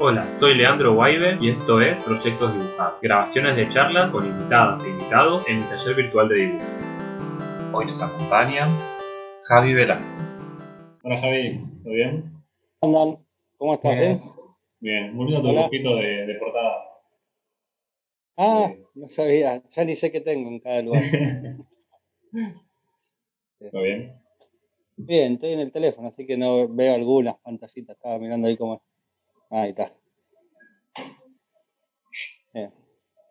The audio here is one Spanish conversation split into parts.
Hola, soy Leandro Guaibe y esto es Proyectos Dibujados, grabaciones de charlas con invitadas e invitados en el taller virtual de dibujo. Hoy nos acompaña Javi Velasco. Hola Javi, ¿todo bien? ¿Cómo ¿Cómo estás? Bien, bien. muy lindo tu dibujito de, de, portada. Ah, no sabía, ya ni sé qué tengo en cada lugar. ¿Todo bien? Bien, estoy en el teléfono, así que no veo algunas pantallitas. Estaba mirando ahí como. Ahí está.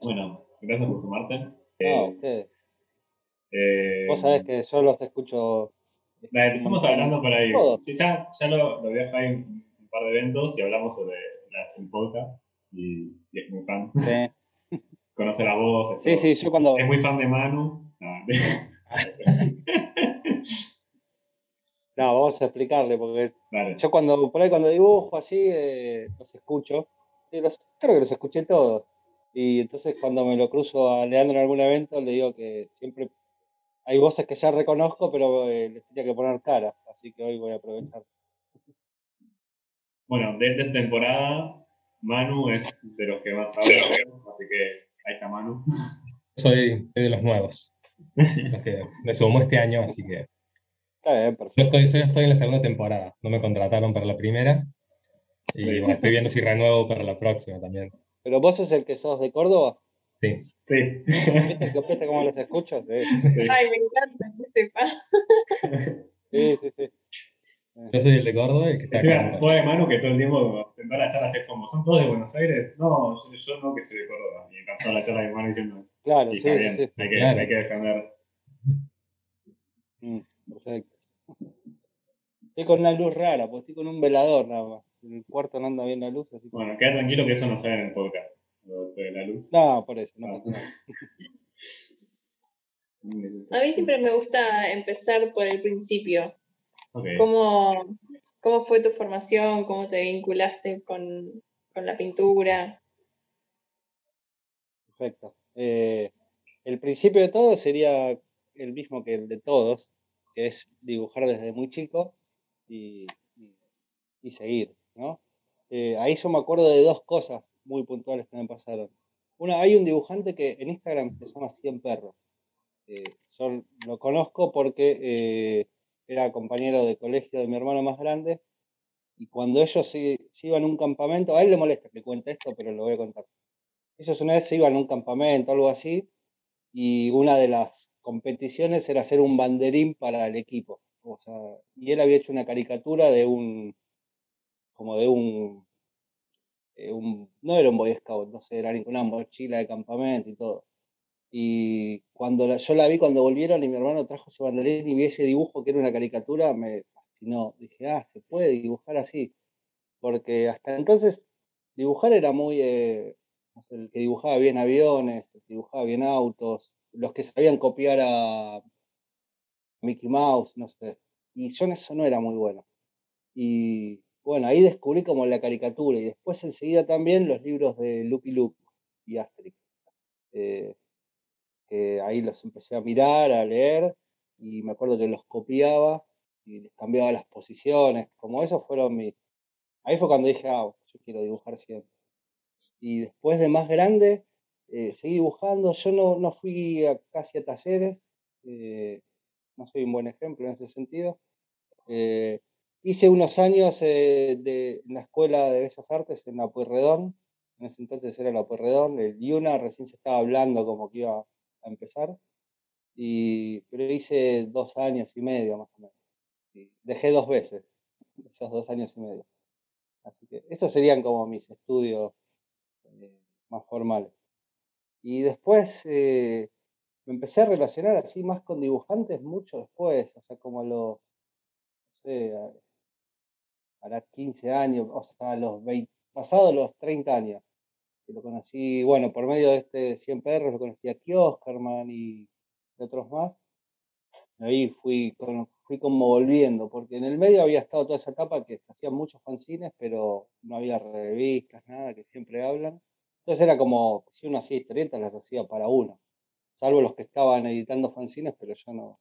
Bueno, gracias por sumarte. No, eh, ustedes. Eh, Vos sabés que yo los escucho. empezamos hablando por ahí. ya, ya lo, lo vi a en un par de eventos y hablamos sobre la, el podcast y, es muy fan. Sí. Conoce la voz. Sí, sí, yo cuando. Es muy fan de Manu. No, vamos a explicarle, porque yo cuando, por ahí cuando dibujo así, eh, los escucho. creo que los escuché todos. Y entonces cuando me lo cruzo a Leandro en algún evento, le digo que siempre hay voces que ya reconozco, pero eh, les tenía que poner cara. Así que hoy voy a aprovechar. Bueno, de esta temporada, Manu es de los que más habla, así que ahí está Manu. Soy, de los nuevos. me sumó este año, así que yo estoy, estoy en la segunda temporada, no me contrataron para la primera. Y estoy viendo si renuevo para la próxima también. ¿Pero vos sos el que sos de Córdoba? Sí. Sí. ¿Viste cómo los escucho? Sí. Ay, me encanta que sepa. Sí, sí, sí. Yo soy el de Córdoba y que está acá. de mano que todo el tiempo en toda la charla es como, ¿son todos de Buenos Aires? No, yo, no que soy de Córdoba. Y en toda la charla de mano diciendo eso. Claro, sí, sí, sí. Hay que, hay que defender. Mm, perfecto. Estoy con una luz rara, porque estoy con un velador nada más. En el cuarto no anda bien la luz. Así Bueno, queda tranquilo que eso no sale en el podcast. Lo de la luz. No, por eso, no ah. A mí siempre me gusta empezar por el principio. ¿Cómo, ¿Cómo, fue tu formación? ¿Cómo te vinculaste con, con la pintura? Perfecto. Eh, el principio de todo sería el mismo que el de todos, que es dibujar desde muy chico y, seguir, ¿no? Eh, ahí yo me acuerdo de dos cosas muy puntuales que me pasaron. Una, hay un dibujante que en Instagram se llama Cien Perros. Eh, yo lo conozco porque eh, era compañero de colegio de mi hermano más grande y cuando ellos se, iban a un campamento, a él le molesta que cuente esto, pero lo voy a contar. Ellos una vez se iban a un campamento, algo así, y una de las competiciones era hacer un banderín para el equipo. O sea, y él había hecho una caricatura de un, como de un, un no era un Boy Scout, no sé, era una mochila de campamento y todo. Y cuando yo la vi, cuando volvieron y mi hermano trajo ese banderín y vi ese dibujo que era una caricatura, me fascinó. Dije, ah, se puede dibujar así. Porque hasta entonces dibujar era muy, eh, el que dibujaba bien aviones, dibujaba bien autos, los que sabían copiar a Mickey Mouse, no sé. Y yo en eso no era muy bueno. Y bueno, ahí descubrí como la caricatura y después enseguida también los libros de Lucky Luke y Asterix. Eh, que ahí los empecé a mirar, a leer y me acuerdo que los copiaba y les cambiaba las posiciones, como esos fueron mis... Ahí fue cuando dije, ah, yo quiero dibujar siempre. Y después de más grande, eh, seguí dibujando. Yo no, no fui casi a talleres, eh, no soy un buen ejemplo en ese sentido. Eh, hice unos años de, en la Escuela de Bellas Artes en la Pueyrredón, en ese entonces era la Pueyrredón, el Yuna recién se estaba hablando como que iba a empezar, y, pero hice dos años y medio más o menos. Y dejé dos veces, esos dos años y medio. Así que esos serían como mis estudios más formales. Y después eh, me empecé a relacionar así más con dibujantes mucho después, o sea, como a los, no sé, a, 15 años, o sea, a los 20, pasados los 30 años. Que lo conocí, bueno, por medio de este 100 perros, lo conocí a Kioskerman y otros más. Ahí fui, fui como volviendo, porque en el medio había estado toda esa etapa que hacían muchos fanzines, pero no había revistas, nada, que siempre hablan. Entonces era como, si uno hacía historietas, las hacía para uno. Salvo los que estaban editando fanzines, pero yo no,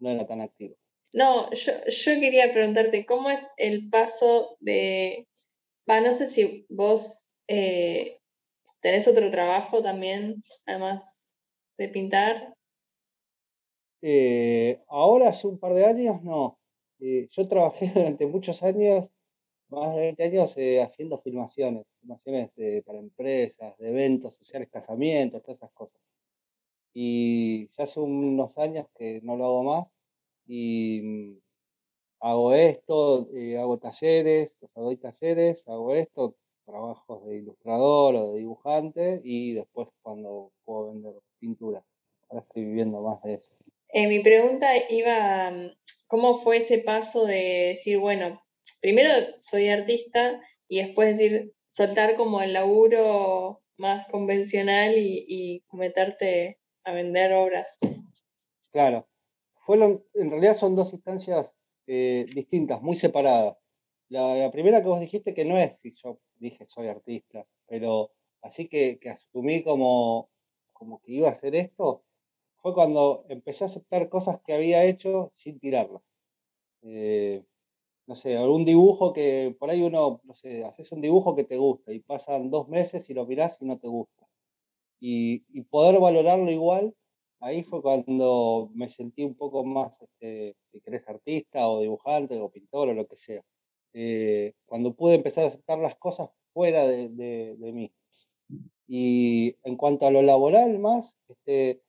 no era tan activo. No, yo, yo quería preguntarte, ¿cómo es el paso de Va, no sé si vos eh, tenés otro trabajo también, además de pintar. Eh, ahora hace un par de años no. Eh, yo trabajé durante muchos años, más de 20 años, haciendo filmaciones, filmaciones para empresas, de eventos sociales, casamientos, todas esas cosas. Y ya hace unos años que no lo hago más y mm, hago esto, eh, hago talleres, o sea, doy talleres, hago esto, trabajos de ilustrador o de dibujante y después cuando puedo vender pintura. Ahora estoy viviendo más de eso. Eh, mi pregunta iba, mm, ¿cómo fue ese paso de decir, bueno, primero soy artista y después decir, soltar como el laburo más convencional y, meterte a vender obras? Claro. en realidad son dos instancias eh, distintas, muy separadas. La, primera que vos dijiste que no es si yo dije soy artista, pero así que, asumí como, como que iba a hacer esto, fue cuando empecé a aceptar cosas que había hecho sin tirarlas. Eh, no sé, algún dibujo que por ahí uno, no sé, haces un dibujo que te gusta y pasan dos meses y lo mirás y no te gusta. Y, y poder valorarlo igual ahí fue cuando me sentí un poco más, este, si querés, artista o dibujante o pintor o lo que sea. Eh, cuando pude empezar a aceptar las cosas fuera de, de, mí. Y en cuanto a lo laboral más, este,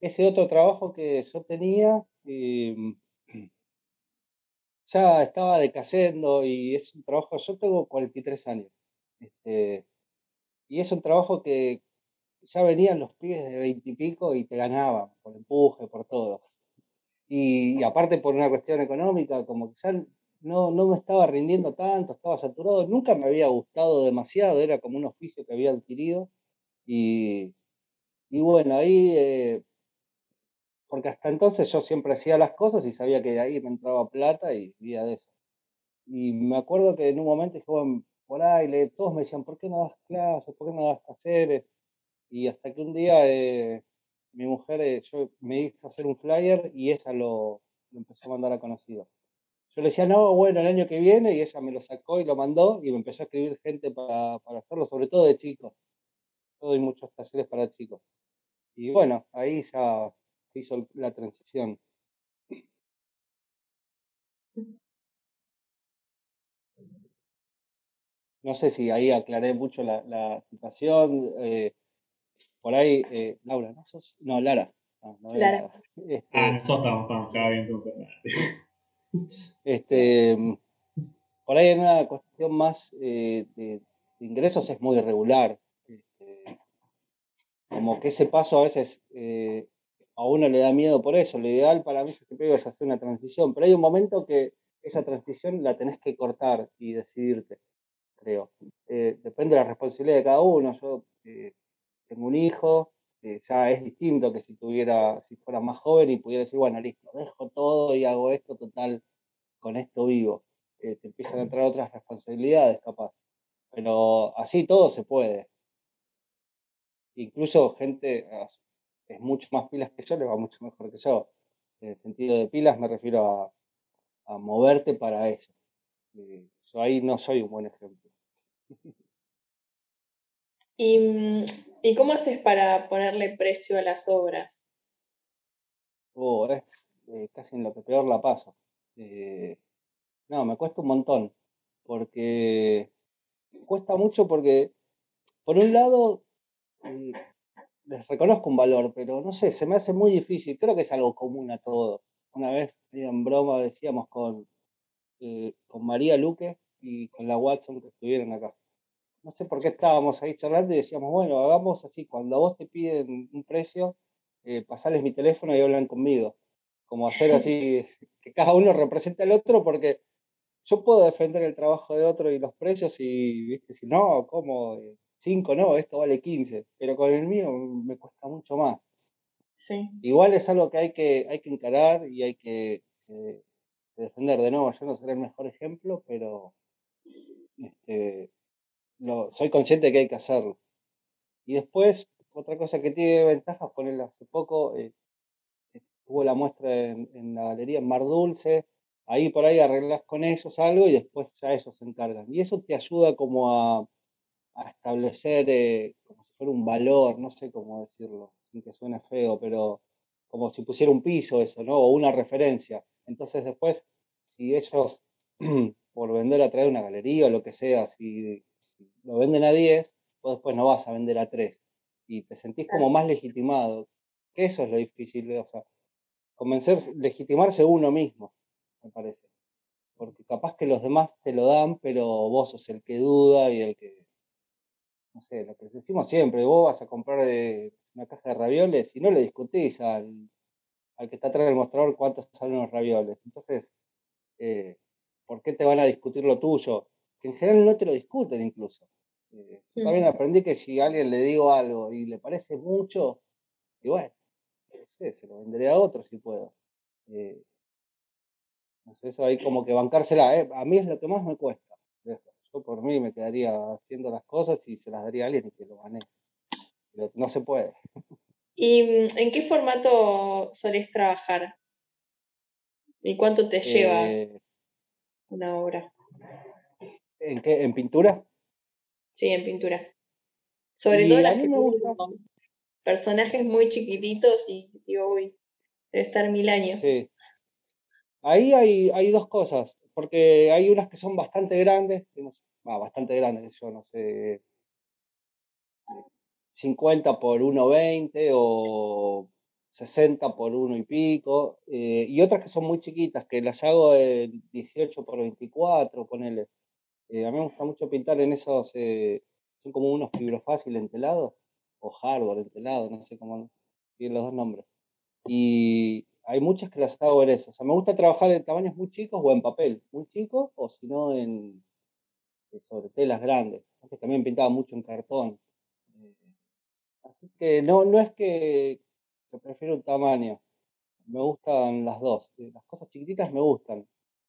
ese otro trabajo que yo tenía em, ya estaba decayendo y es un trabajo, yo tengo 43 años, este, y es un trabajo que, ya venían los pibes de veintipico y, te ganaban por empuje, por todo. Y, aparte por una cuestión económica, como que ya no, no me estaba rindiendo tanto, estaba saturado, nunca me había gustado demasiado, era como un oficio que había adquirido. Y, y bueno, ahí, eh, porque hasta entonces yo siempre hacía las cosas y sabía que de ahí me entraba plata y vivía de eso. Y me acuerdo que en un momento dije, bueno, por ahí, todos me decían, ¿por qué no das clases? ¿Por qué no das talleres? Y hasta que un día eh, mi mujer, eh, yo me hizo hacer un flyer y ella lo, empezó a mandar a conocido. Yo le decía, no, bueno, el año que viene, y ella me lo sacó y lo mandó y me empezó a escribir gente para, para hacerlo, sobre todo de chicos. Yo doy muchos talleres para chicos. Y bueno, ahí ya se hizo la transición. No sé si ahí aclaré mucho la, la situación. Eh, por ahí, eh, Laura, ¿no? No, Lara. Ah, Lara. Este, ah, sos estamos, bien entonces. este, por ahí en una cuestión más eh, de, ingresos es muy irregular. Este, como que ese paso a veces eh, a uno le da miedo por eso. Lo ideal para mí siempre es hacer una transición, pero hay un momento que esa transición la tenés que cortar y decidirte, creo. depende de la responsabilidad de cada uno. Yo tengo un hijo, ya es distinto que si tuviera, si fuera más joven y pudiera decir, bueno, listo, dejo todo y hago esto, total, con esto vivo. Eh, te empiezan a entrar otras responsabilidades, capaz. Pero así todo se puede. Incluso gente es mucho más pilas que yo, le va mucho mejor que yo. En el sentido de pilas me refiero a, moverte para eso. Eh, yo ahí no soy un buen ejemplo. ¿Y, ¿Y, cómo haces para ponerle precio a las obras? Oh, es eh, casi en lo que peor la paso. Eh, no, me cuesta un montón, porque cuesta mucho porque, por un lado, les reconozco un valor, pero no sé, se me hace muy difícil. Creo que es algo común a todos. Una vez en broma decíamos con, con María Luque y con la Watson que estuvieron acá no sé por qué estábamos ahí charlando y decíamos, bueno, hagamos así, cuando a vos te piden un precio, eh, pasales mi teléfono y hablan conmigo. Como hacer así, que cada uno represente al otro, porque yo puedo defender el trabajo de otro y los precios y, viste, si no, como 5 no, esto vale 15, pero con el mío me cuesta mucho más. Sí. Igual es algo que hay que, hay que encarar y hay que defender. De nuevo, yo no seré el mejor ejemplo, pero este, soy consciente de que hay que hacerlo. Y después, otra cosa que tiene ventajas, ponerla hace poco, eh, hubo la muestra en, la galería en Mar Dulce, ahí por ahí arreglas con ellos algo y después ya ellos se encargan. Y eso te ayuda como a, establecer eh, como si fuera un valor, no sé cómo decirlo, sin que suene feo, pero como si pusiera un piso eso, ¿no? O una referencia. Entonces después, si ellos, por vender a través de una galería o lo que sea, si, lo venden a 10, pues después no vas a vender a 3. Y te sentís como más legitimado. Que eso es lo difícil, o sea, convencer, legitimarse uno mismo, me parece. Porque capaz que los demás te lo dan, pero vos sos el que duda y el que, no sé, lo que decimos siempre, vos vas a comprar eh, una caja de ravioles y no le discutís al, al que está atrás del mostrador cuántos salen los ravioles. Entonces, eh, ¿por qué te van a discutir lo tuyo? Que en general no te lo discuten incluso. Eh, también aprendí que si a alguien le digo algo y le parece mucho, y bueno, no sé, se lo venderé a otro si puedo. Eh, eso ahí como que bancársela, eh, a mí es lo que más me cuesta. Yo por mí me quedaría haciendo las cosas y se las daría a alguien y que lo gané. Pero no se puede. ¿Y mm, en qué formato solés trabajar? ¿Y cuánto te lleva eh, una obra? ¿En qué? ¿En pintura? Sí, en pintura. Sobre todo las que personajes muy chiquititos y digo, uy, debe estar mil años. Sí. Ahí hay, hay dos cosas, porque hay unas que son bastante grandes, bastante grandes, yo no sé, 50 por 1,20 o 60 por 1 y pico, eh, y otras que son muy chiquitas, que las hago en 18 por 24, ponele. Eh, a mí me gusta mucho pintar en esos, eh, son como unos fibrofáciles entelados, o hardware entelado, no sé cómo tienen los dos nombres. Y hay muchas que las hago en eso. O sea, me gusta trabajar en tamaños muy chicos o en papel muy chico, o si no en sobre telas grandes. Antes también pintaba mucho en cartón. Así que no, no es que, prefiero un tamaño. Me gustan las dos. Las cosas chiquititas me gustan.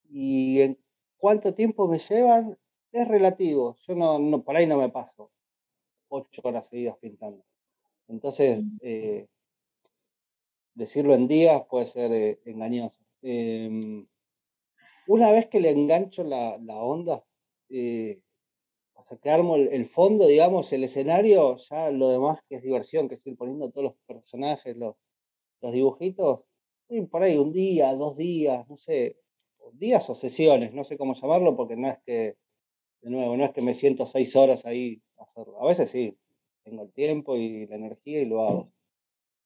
Y en cuánto tiempo me llevan es relativo. Yo no, no por ahí no me paso ocho horas seguidas pintando. Entonces, eh, decirlo en días puede ser eh, engañoso. Em, una vez que le engancho la, la onda, eh, sea, que armo el, fondo, digamos, el escenario, ya lo demás que es diversión, que es ir poniendo todos los personajes, los, los dibujitos, por ahí un día, dos días, no sé, días o sesiones, no sé cómo llamarlo, porque no es que, de nuevo, no es que me siento seis horas ahí a hacerlo. A veces sí, tengo el tiempo y la energía y lo hago.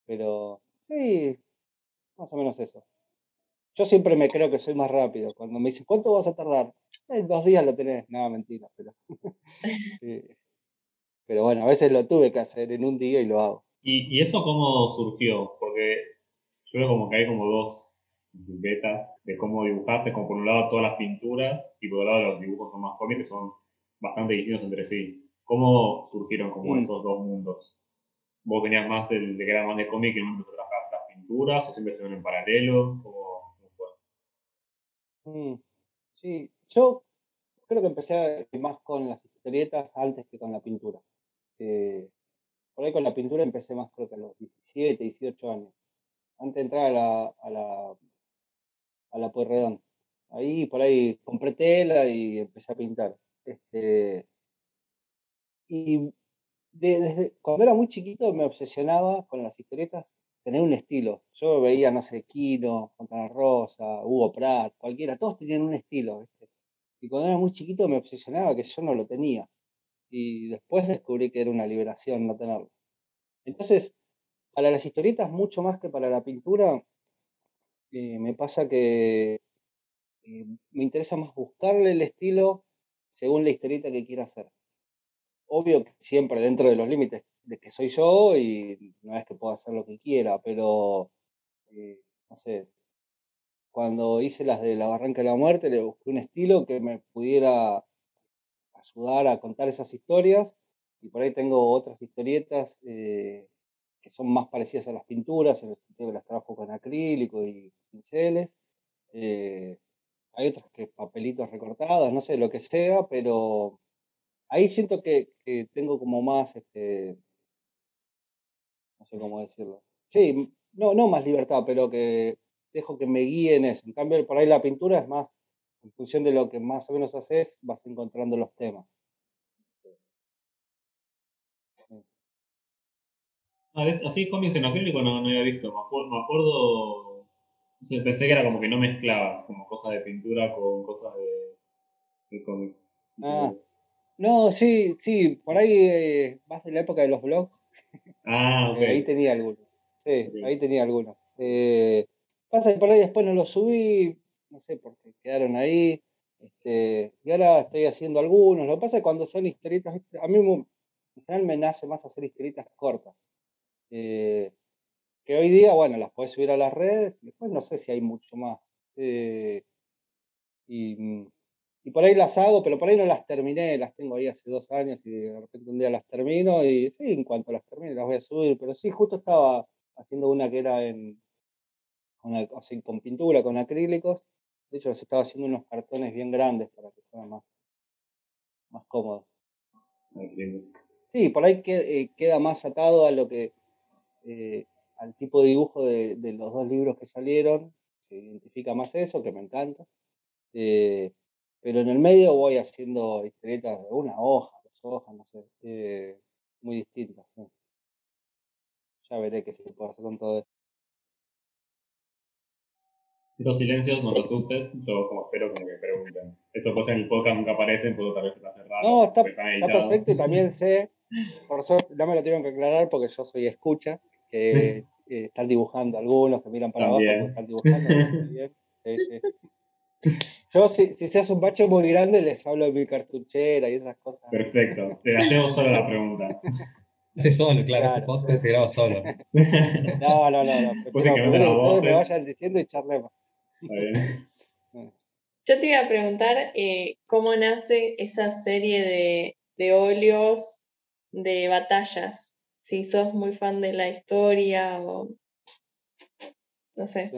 Pero sí, más o menos eso. Yo siempre me creo que soy más rápido. Cuando me dicen, ¿cuánto vas a tardar? En dos días lo tenés. Nada, mentira, pero. Pero bueno, a veces lo tuve que hacer en un día y lo hago. ¿Y, eso cómo surgió? Porque yo veo como que hay como dos betas de cómo dibujaste, como por un lado todas las pinturas y por otro lado los dibujos son más cómics que son bastante distintos entre sí. ¿Cómo surgieron como mm. esos dos mundos? ¿Vos tenías más el de que era más de cómic y el mundo que trabajabas las pinturas o siempre estuvieron en paralelo? Mm, sí, yo creo que empecé más con las historietas antes que con la pintura. Eh, por ahí con la pintura empecé más creo que a los 17, 18 años. Antes de entrar a la, a la, a la Pueyrredón. Ahí por ahí compré tela y empecé a pintar. Este, y desde cuando era muy chiquito me obsesionaba con las historietas tener un estilo. Yo veía, no sé, Kino, Fontana Rosa, Hugo Pratt, cualquiera, todos tenían un estilo. Y cuando era muy chiquito me obsesionaba que yo no lo tenía. Y después descubrí que era una liberación no tenerlo. Entonces, para las historietas, mucho más que para la pintura, eh, me pasa que eh, me interesa más buscarle el estilo según la historieta que quiera hacer. Obvio que siempre dentro de los límites de que soy yo y no es que pueda hacer lo que quiera, pero eh, no sé, cuando hice las de la Barranca de la Muerte, le busqué un estilo que me pudiera ayudar a contar esas historias. Y por ahí tengo otras historietas eh, que son más parecidas a las pinturas, en el sentido que las trabajo con acrílico y pinceles. Eh, hay otras que papelitos recortados, no sé, lo que sea, pero ahí siento que, tengo como más, este, sé cómo decirlo. Sí, no, no más libertad, pero que dejo que me guíe en eso. En cambio, por ahí la pintura es más, en función de lo que más o menos haces, vas encontrando los temas. Ah, así cómics en acrílico no, no había visto. Me acuerdo, pensé que era como que no mezclaba como cosas de pintura con cosas de, de cómic. Ah, no, sí, sí, por ahí eh, más de la época de los blogs. Ah, ok. ahí tenía algunos. Sí, ahí tenía algunos. Eh, pasa que por ahí después no los subí, no sé por qué quedaron ahí. Este, y ahora estoy haciendo algunos. Lo que pasa es que cuando son historietas, a mí en general me nace más hacer historietas cortas. Eh, que hoy día, bueno, las puedes subir a las redes, después no sé si hay mucho más. Eh, y, y, por ahí las hago, pero por ahí no las terminé, las tengo ahí hace dos años y de repente un día las termino y sí, en cuanto las termine las voy a subir, pero sí, justo estaba haciendo una que era en, con pintura, con acrílicos. De hecho, les estaba haciendo unos cartones bien grandes para que fueran más, más cómodos. Sí, por ahí eh, queda más atado a lo que eh, al tipo de dibujo de, los dos libros que salieron, se identifica más eso, que me encanta. Eh, pero en el medio voy haciendo historietas de una hoja, dos hojas, no sé, eh, muy distintas. Ya veré qué se puede hacer con todo esto. Estos silencios, no te asustes, yo como espero como que pregunten. Esto pues en el podcast nunca aparecen, puedo tal vez está cerrado. No, está, está perfecto y también sé, por eso no me lo tienen que aclarar porque yo soy escucha, que están dibujando algunos, que miran para abajo, están dibujando. Yo, si, si se hace un bacho muy grande, les hablo de mi cartuchera y esas cosas. Perfecto, te hacemos solo la pregunta. Sí, solo, claro, este podcast se graba solo. No, no, no. no. Pues que me vayan diciendo y charlemos. Yo te iba a preguntar eh, cómo nace esa serie de, de óleos de batallas si sos muy fan de la historia o no sé.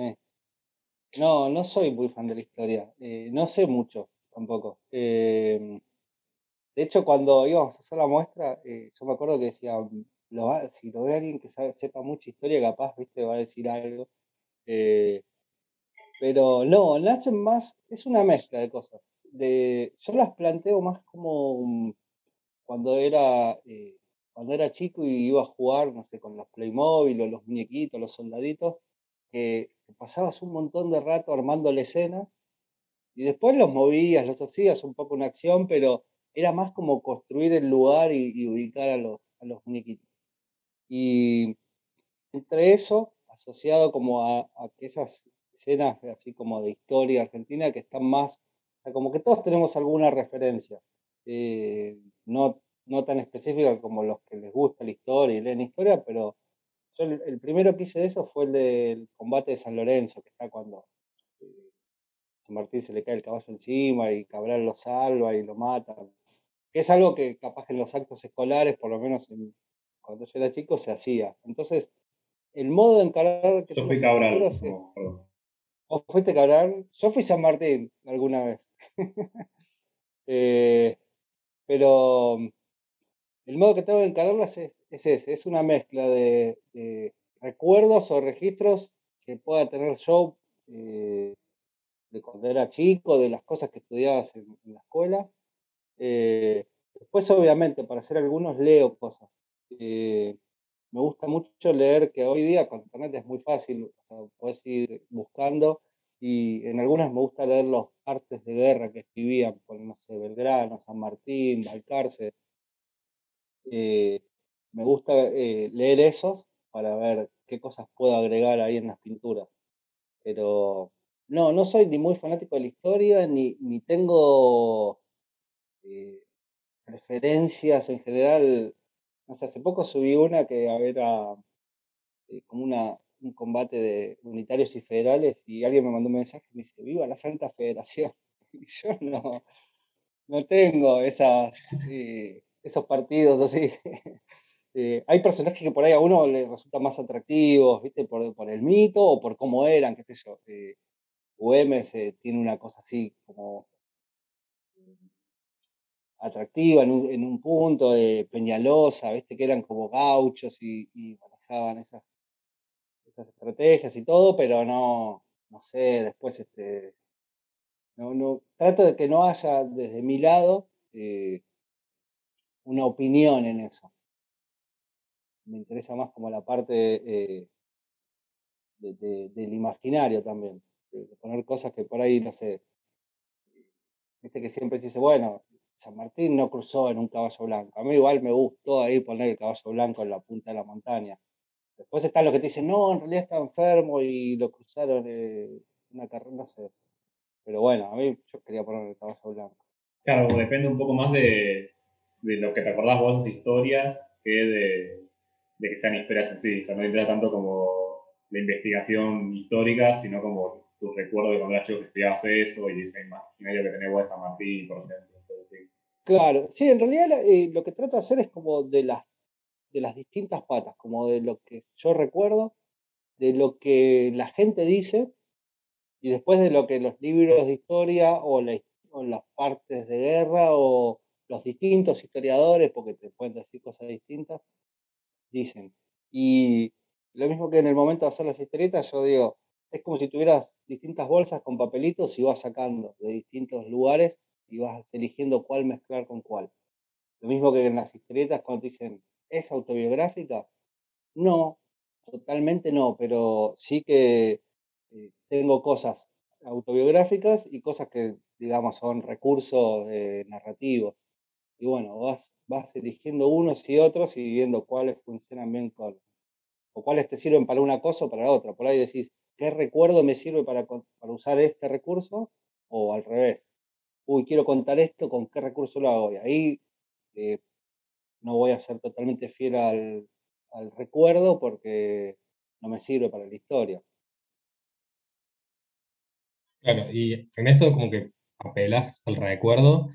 No, no soy muy fan de la historia. Eh, no sé mucho tampoco. Em, de hecho, cuando íbamos a hacer la muestra, eh, yo me acuerdo que decía, si lo ve alguien que sabe, sepa mucha historia, capaz, viste, va a decir algo. Eh, pero no, nacen más, es una mezcla de cosas. De, yo las planteo más como cuando era cuando era chico y iba a jugar, no sé, con los Playmobil o los muñequitos, los soldaditos, que pasabas un montón de rato armando la escena y después los movías, los hacías un poco una acción, pero era más como construir el lugar y, ubicar a los, a los muñequitos. Y entre eso, asociado como a, que esas escenas así como de historia argentina que están más, como que todos tenemos alguna referencia. Eh, no no tan específica como los que les gusta la historia y leen historia, pero yo el, primero que hice de eso fue el del combate de San Lorenzo, que está cuando eh, San Martín se le cae el caballo encima y Cabral lo salva y lo mata. Que es algo que capaz en los actos escolares, por lo menos cuando yo era chico, se hacía. Entonces, el modo de encarar... Que yo fui Cabral. ¿O fuiste Cabral? Yo fui San Martín alguna vez. Eh, pero el modo que tengo de encararlas es, ese, es una mezcla de, recuerdos o registros que pueda tener yo eh, de cuando era chico, de las cosas que estudiabas en, la escuela. Eh, después, obviamente, para hacer algunos leo cosas. Eh, me gusta mucho leer que hoy día con internet es muy fácil, o puedes ir buscando y en algunas me gusta leer los artes de guerra que escribían, por no sé, Belgrano, San Martín, Balcarce, me gusta eh, leer esos para ver qué cosas puedo agregar ahí en las pinturas. Pero no, no soy ni muy fanático de la historia, ni, ni tengo eh, preferencias en general. No sé, hace poco subí una que a ver como una, un combate de unitarios y federales y alguien me mandó un mensaje y me dice, viva la Santa Federación. Y yo no, no tengo esas esos partidos así. Eh, hay personajes que por ahí a uno le resultan más atractivos, ¿viste? Por, el mito o por cómo eran, qué sé yo. Eh, tiene una cosa así como atractiva en un, punto, de Peñalosa, ¿viste? Que eran como gauchos y, manejaban esas, estrategias y todo, pero no, no sé, después este, no, no, trato de que no haya desde mi lado eh, una opinión en eso. Me interesa más como la parte eh, del imaginario también, de, poner cosas que por ahí, no sé, viste que siempre dice, bueno, San Martín no cruzó en un caballo blanco. A mí igual me gustó ahí poner el caballo blanco en la punta de la montaña. Después están los que te dicen, no, en realidad está enfermo y lo cruzaron en una carrera, no sé. Pero bueno, a mí yo quería poner el caballo blanco. Claro, depende un poco más de, de lo que te acordás vos de historias que de, de, que sean historias en sí. O sea, no interesa tanto como la investigación histórica, sino como tu recuerdo de cuando eras chico que estudiabas eso y ese imaginario que tenés vos de San Martín, por ejemplo. Claro, sí, en realidad eh, lo que trato de hacer es como de las, de las distintas patas, como de lo que yo recuerdo, de lo que la gente dice y después de lo que los libros de historia o, las partes de guerra o los distintos historiadores, porque te pueden decir cosas distintas, dicen. Y lo mismo que en el momento de hacer las historietas, yo digo, es como si tuvieras distintas bolsas con papelitos y vas sacando de distintos lugares y vas eligiendo cuál mezclar con cuál. Lo mismo que en las historietas cuando dicen, ¿es autobiográfica? No, totalmente no, pero sí que eh, tengo cosas autobiográficas y cosas que, digamos, son recursos eh, narrativos. Y bueno, vas, vas eligiendo unos y otros y viendo cuáles funcionan bien con, o cuáles te sirven para una cosa o para otra. Por ahí decís, ¿qué recuerdo me sirve para, para usar este recurso? O al revés. Uy, quiero contar esto, ¿con qué recurso lo hago? Y ahí eh, no voy a ser totalmente fiel al, al recuerdo porque no me sirve para la historia. Claro, y en esto como que apelas al recuerdo,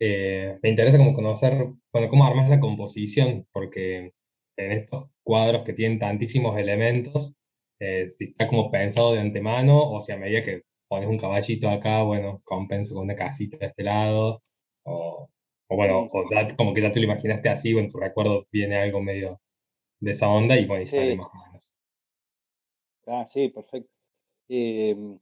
eh, me interesa como conocer, bueno, cómo armas la composición, porque en estos cuadros que tienen tantísimos elementos, eh, si está como pensado de antemano o si a medida que pones un caballito acá, bueno, compenso con una casita de este lado, o, bueno, como que ya te lo imaginaste así, o en tu recuerdo viene algo medio de esta onda y bueno, y sale más o menos. Ah, sí, perfecto. Em,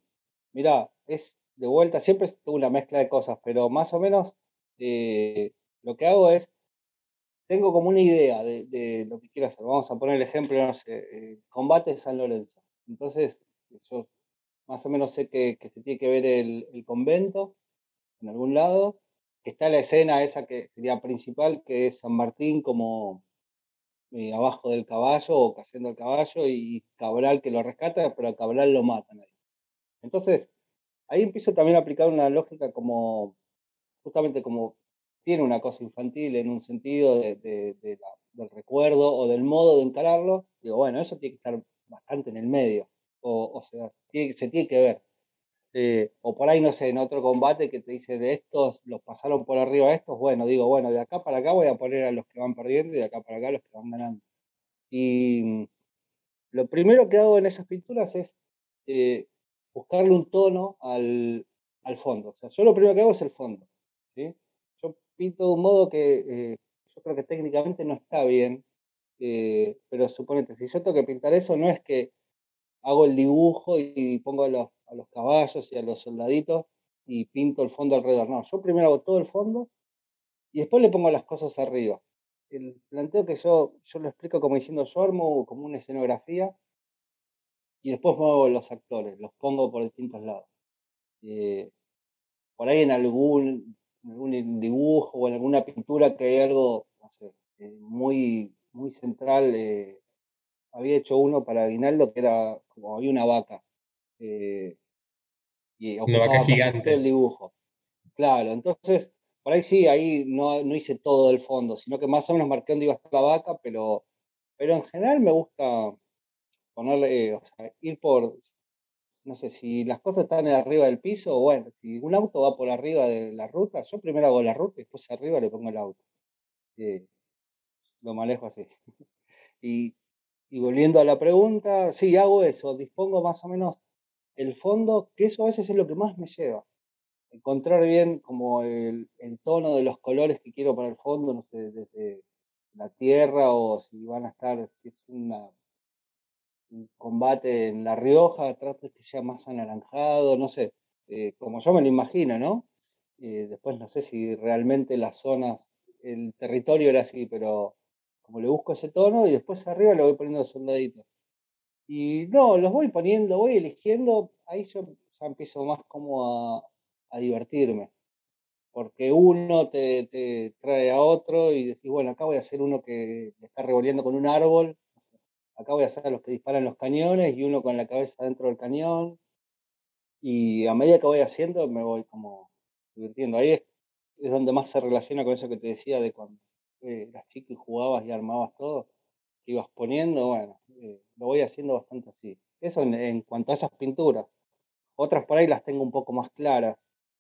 Mira, es de vuelta, siempre es una mezcla de cosas, pero más o menos eh, lo que hago es, tengo como una idea de, lo que quiero hacer. Vamos a poner el ejemplo, no sé, eh, combate de San Lorenzo. Entonces, yo más o menos sé que, se tiene que ver el, convento en algún lado, que está la escena esa que sería principal, que es San Martín como eh, abajo del caballo o cayendo el caballo y Cabral que lo rescata, pero a Cabral lo matan ahí. Entonces, ahí empiezo también a aplicar una lógica como, justamente como tiene una cosa infantil en un sentido de, del recuerdo o del modo de encararlo, digo, bueno, eso tiene que estar bastante en el medio, o, sea, se tiene que ver. Eh, o por ahí, no sé, en otro combate que te dice de estos, los pasaron por arriba estos, bueno, digo, bueno, de acá para acá voy a poner a los que van perdiendo y de acá para acá a los que van ganando. Y lo primero que hago en esas pinturas es eh, buscarle un tono al, fondo. O sea, yo lo primero que hago es el fondo. Yo pinto de un modo que eh, yo creo que técnicamente no está bien, eh, pero suponete, si yo tengo que pintar eso, no es que hago el dibujo y pongo a los, a los caballos y a los soldaditos y pinto el fondo alrededor. No, yo primero hago todo el fondo y después le pongo las cosas arriba. El planteo que yo, yo lo explico como diciendo yo armo como una escenografía y después muevo los actores, los pongo por distintos lados. Eh, por ahí en algún, algún dibujo o en alguna pintura que hay algo, no sé, eh, muy, muy central. Eh, había hecho uno para Aguinaldo que era como había una vaca. y una vaca gigante. el dibujo. Claro, entonces, por ahí sí, ahí no, no hice todo el fondo, sino que más o menos marqué dónde iba a estar la vaca, pero, pero en general me gusta ponerle, o sea, ir por, no sé, si las cosas están arriba del piso, bueno, si un auto va por arriba de la ruta, yo primero hago la ruta y después arriba le pongo el auto. Eh, lo manejo así. y, volviendo a la pregunta, sí, hago eso, dispongo más o menos el fondo, que eso a veces es lo que más me lleva. Encontrar bien como el, el tono de los colores que quiero para el fondo, no sé, desde la tierra o si van a estar, si es una combate en La Rioja, trato de que sea más anaranjado, no sé, eh, como yo me lo imagino, ¿no? Eh, después no sé si realmente las zonas, el territorio era así, pero como le busco ese tono y después arriba le voy poniendo soldaditos. Y no, los voy poniendo, voy eligiendo, ahí yo ya empiezo más como a, a divertirme. Porque uno te, te, trae a otro y decís, bueno, acá voy a hacer uno que está revolviendo con un árbol acá voy a hacer los que disparan los cañones y uno con la cabeza dentro del cañón. Y a medida que voy haciendo, me voy como divirtiendo. Ahí es, donde más se relaciona con eso que te decía de cuando eh, eras chico y jugabas y armabas todo, que ibas poniendo, bueno, eh, lo voy haciendo bastante así. Eso en, cuanto a esas pinturas. Otras por ahí las tengo un poco más claras,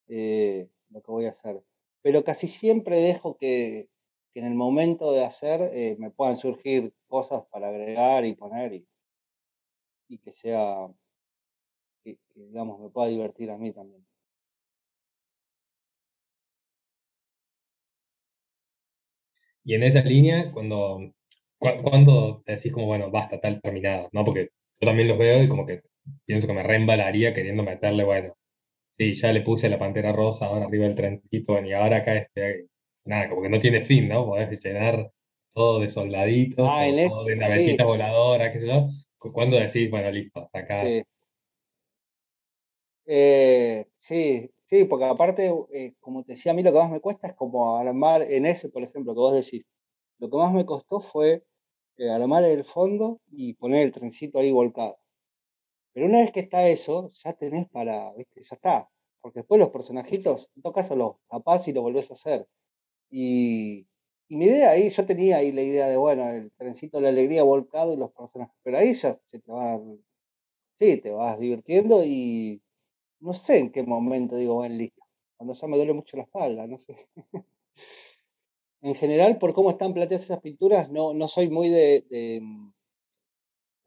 eh, lo que voy a hacer. Pero casi siempre dejo que, que en el momento de hacer eh, me puedan surgir cosas para agregar y poner y, y que sea, que, digamos, me pueda divertir a mí también. Y en esa línea, cuando, cuando te decís como, bueno, basta, tal terminado, ¿no? Porque yo también los veo y como que pienso que me reembalaría queriendo meterle, bueno, sí, ya le puse la pantera rosa ahora arriba del trencito, y ahora acá este, nada, como que no tiene fin, ¿no? Podés llenar todo de soldaditos, ah, todo de navecitas voladoras, qué sé yo. ¿Cuándo decís, bueno, listo, hasta acá? Sí. Eh, sí, sí, porque aparte, eh, como te decía, a mí lo que más me cuesta es como armar en ese, por ejemplo, que vos decís. Lo que más me costó fue eh, armar el fondo y poner el trencito ahí volcado. Pero una vez que está eso, ya tenés para, ¿viste? Ya está. Porque después los personajitos, en todo caso los tapás y lo volvés a hacer. Y, mi idea ahí, yo tenía ahí la idea de, bueno, el trencito de la alegría volcado y los personajes, pero ahí ya se te va, sí, te vas divirtiendo y no sé en qué momento digo, bueno, listo, cuando ya me duele mucho la espalda, no sé. en general, por cómo están planteadas esas pinturas, no, no soy muy de, de,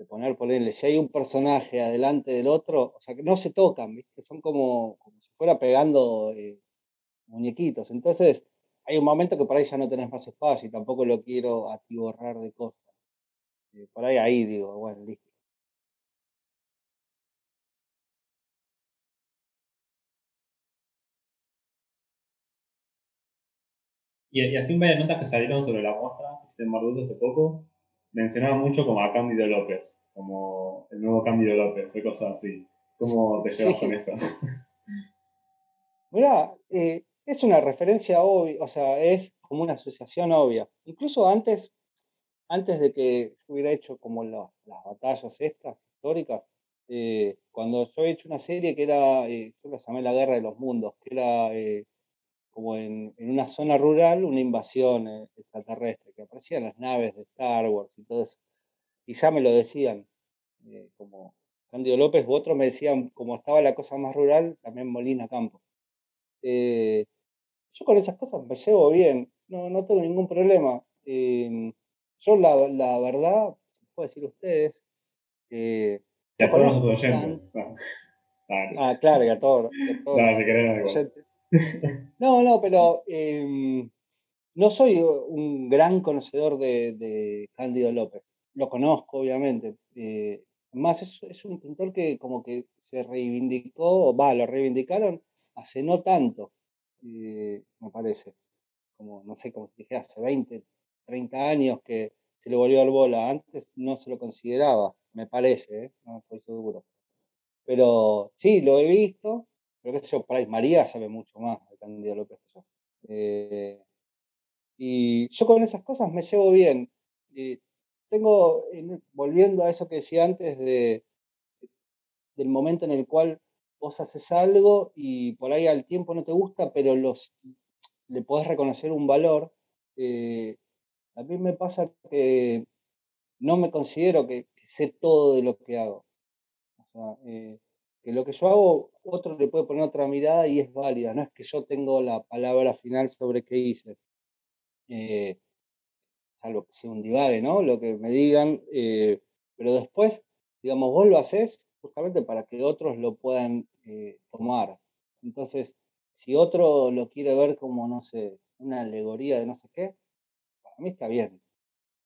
poner, ponerle, si hay un personaje adelante del otro, o sea, que no se tocan, ¿viste? Son como, como si fuera pegando eh, muñequitos. Entonces, hay un momento que por ahí ya no tenés más espacio y tampoco lo quiero atiborrar de cosas. Eh, por ahí, ahí digo, bueno, listo. Y, así en varias notas que salieron sobre la muestra, en Marduz hace poco, mencionaba mucho como a Cándido López, como el nuevo Cándido López, o cosas así. ¿Cómo te llevas con eso? Mirá, eh, es una referencia obvia, o sea, es como una asociación obvia. Incluso antes, antes de que hubiera hecho como las batallas estas históricas, eh, cuando yo he hecho una serie que era, eh, yo la llamé La Guerra de los Mundos, que era eh, como en, una zona rural una invasión extraterrestre, que aparecían las naves de Star Wars y todo eso. Y ya me lo decían, como Cándido López u otros me decían, como estaba la cosa más rural, también Molina Campos. Eh, yo con esas cosas me llevo bien, no, no tengo ningún problema. Em, yo la, la verdad, se puede decir ustedes, que... a todos los oyentes. Ah, claro, y a todos. no, no, pero em, no soy un gran conocedor de, de Cándido López. Lo conozco, obviamente. Eh, más es, es, un pintor que como que se reivindicó, va, lo reivindicaron hace no tanto, eh, me parece. Como, no sé, como si dijera hace 20, 30 años que se le volvió al bola. Antes no se lo consideraba, me parece, ¿eh? no estoy seguro. Pero sí, lo he visto, pero qué sé yo, para María sabe mucho más de Candido López que yo. Eh, y yo con esas cosas me llevo bien. tengo, volviendo a eso que decía antes de, del momento en el cual vos haces algo y por ahí al tiempo no te gusta, pero los, le podés reconocer un valor. Eh, a mí me pasa que no me considero que, sé todo de lo que hago. O sea, eh, que lo que yo hago, otro le puede poner otra mirada y es válida. No es que yo tengo la palabra final sobre qué hice. Eh, salvo que sea un divague, ¿no? Lo que me digan. Eh, pero después, digamos, vos lo haces justamente para que otros lo puedan eh, tomar. Entonces, si otro lo quiere ver como, no sé, una alegoría de no sé qué, para mí está bien.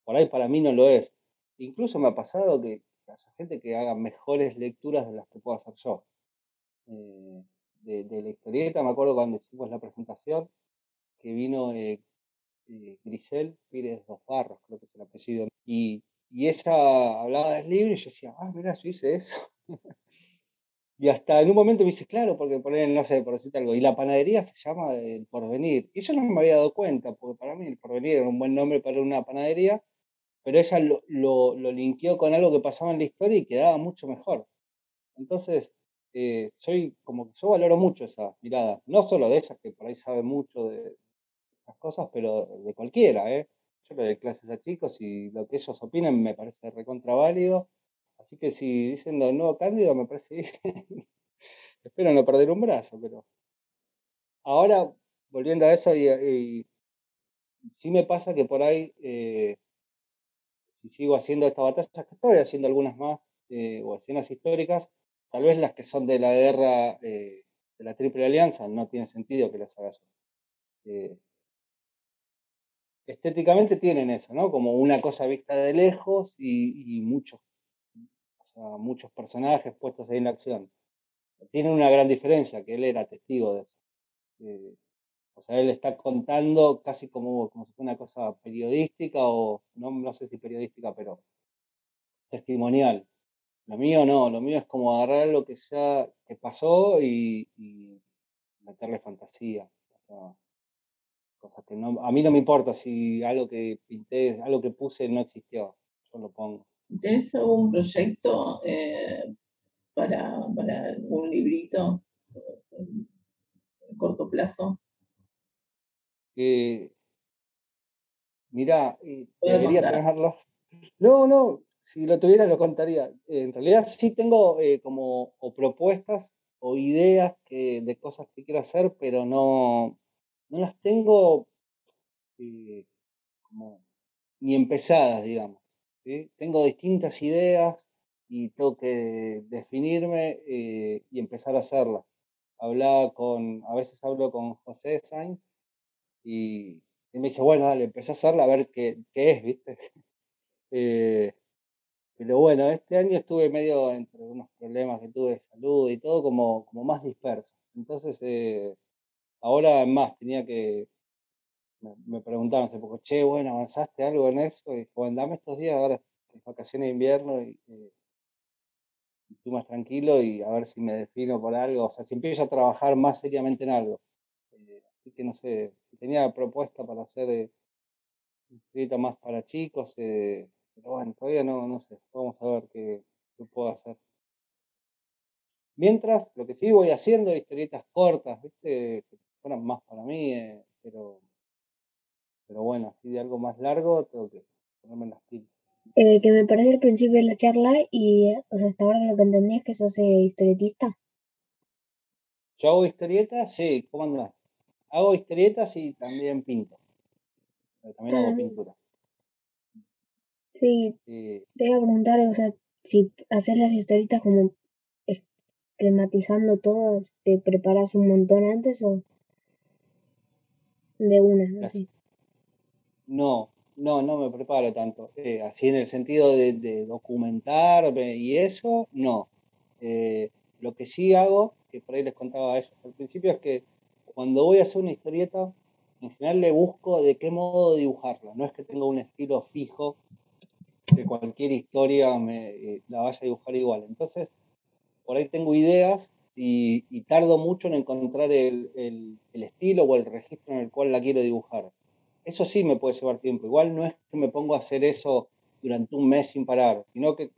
Por ahí para mí no lo es. Incluso me ha pasado que, haya gente que haga mejores lecturas de las que puedo hacer yo. Eh, de, la historieta, me acuerdo cuando hicimos la presentación, que vino eh, Grisel Pérez Dos Barros, creo que es el apellido, y, y ella hablaba del libro y yo decía, ah, mira, yo hice eso. y hasta en un momento me dice, claro, porque poner, no sé, por decirte algo, y la panadería se llama El Porvenir. Y yo no me había dado cuenta, porque para mí El Porvenir era un buen nombre para una panadería, pero ella lo, lo, lo linkeó con algo que pasaba en la historia y quedaba mucho mejor. Entonces, eh, soy como yo valoro mucho esa mirada, no solo de ella, que por ahí sabe mucho de las cosas, pero de cualquiera, ¿eh? Yo le doy clases a chicos y lo que ellos opinen me parece recontraválido. Así que si dicen lo nuevo Cándido, me parece bien. Espero no perder un brazo, pero. Ahora, volviendo a eso, y, sí me pasa que por ahí, eh, si sigo haciendo esta batalla, que estoy haciendo algunas más, eh, o escenas históricas, Tal vez las que son de la guerra eh, de la Triple Alianza no tiene sentido que las hagas. Eh, estéticamente tienen eso, ¿no? Como una cosa vista de lejos y, muchos, muchos personajes puestos ahí en la acción. Tiene una gran diferencia, que él era testigo de eso. Eh, o sea, él está contando casi como, como si fuera una cosa periodística o no, no sé si periodística, pero testimonial. Lo mío no, lo mío es como agarrar lo que ya que pasó y, meterle fantasía. cosas que no, a mí no me importa si algo que pinté, algo que puse no existió, yo lo pongo. ¿Tienes algún proyecto eh, para, para un librito a corto plazo? Eh, mirá, eh, debería tenerlo. No, no, si lo tuviera lo contaría. En realidad sí tengo eh, como o propuestas o ideas que, de cosas que quiero hacer, pero no, no las tengo eh, como ni empezadas, digamos. Tengo distintas ideas y tengo que definirme eh, y empezar a hacerlas. Hablaba con, a veces hablo con José Sainz y, él me dice, bueno, dale, empecé a hacerla a ver qué, qué es, ¿viste? Pero bueno, este año estuve medio entre unos problemas que tuve de salud y todo como, como más disperso. Entonces, eh, ahora más tenía que, me, preguntaron hace poco, che, bueno, ¿avanzaste algo en eso? Y dijo, bueno, dame estos días, ahora es vacaciones de invierno y, eh, estoy más tranquilo y a ver si me defino por algo, o sea, si empiezo a trabajar más seriamente en algo. Eh, así que no sé, tenía propuesta para hacer un más para chicos, eh, pero bueno, todavía no, no sé. Vamos a ver qué, puedo hacer. Mientras, lo que sí voy haciendo historietas cortas, ¿viste? Que fueran más para mí, eh, pero, pero bueno, así de algo más largo tengo que ponerme las pilas. Eh, que me parece al principio de la charla y, o sea, hasta ahora lo que entendí es que sos eh, historietista. Yo hago historietas, sí, ¿cómo andás? Hago historietas y también pinto. También hago ah. pintura. Sí, te iba a preguntar, o sea, si hacer las historietas como esquematizando todas, ¿te preparas un montón antes o de una? Así? No, no, no me preparo tanto. Eh, así en el sentido de, de documentarme y eso, no. Eh, lo que sí hago, que por ahí les contaba a ellos al principio, es que cuando voy a hacer una historieta, en general le busco de qué modo dibujarla. No es que tenga un estilo fijo que cualquier historia me, eh, la vaya a dibujar igual. Entonces, por ahí tengo ideas y, tardo mucho en encontrar el, estilo o el registro en el cual la quiero dibujar. Eso sí me puede llevar tiempo. Igual no es que me pongo a hacer eso durante un mes sin parar, sino que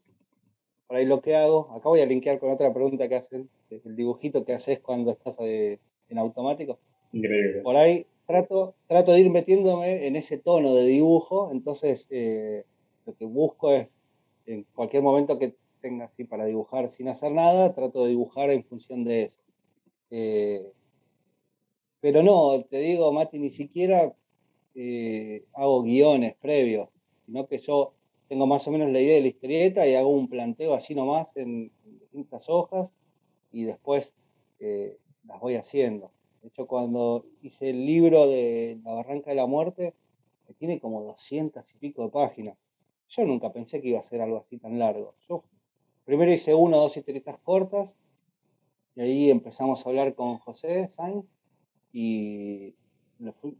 por ahí lo que hago, acá voy a linkear con otra pregunta que hacen, el dibujito que haces cuando estás eh, en automático. Increíble. Por ahí trato, trato de ir metiéndome en ese tono de dibujo, entonces eh, lo que busco es, en cualquier momento que tenga así para dibujar sin hacer nada, trato de dibujar en función de eso. Eh, pero no, te digo, Mati, ni siquiera eh, hago guiones previos, sino que yo tengo más o menos la idea de la historieta y hago un planteo así nomás en, distintas hojas y después eh, las voy haciendo. De hecho, cuando hice el libro de La Barranca de la Muerte, tiene como 200 y pico de páginas. Yo nunca pensé que iba a ser algo así tan largo. Yo primero hice uno o dos historietas cortas, y ahí empezamos a hablar con José Sainz, y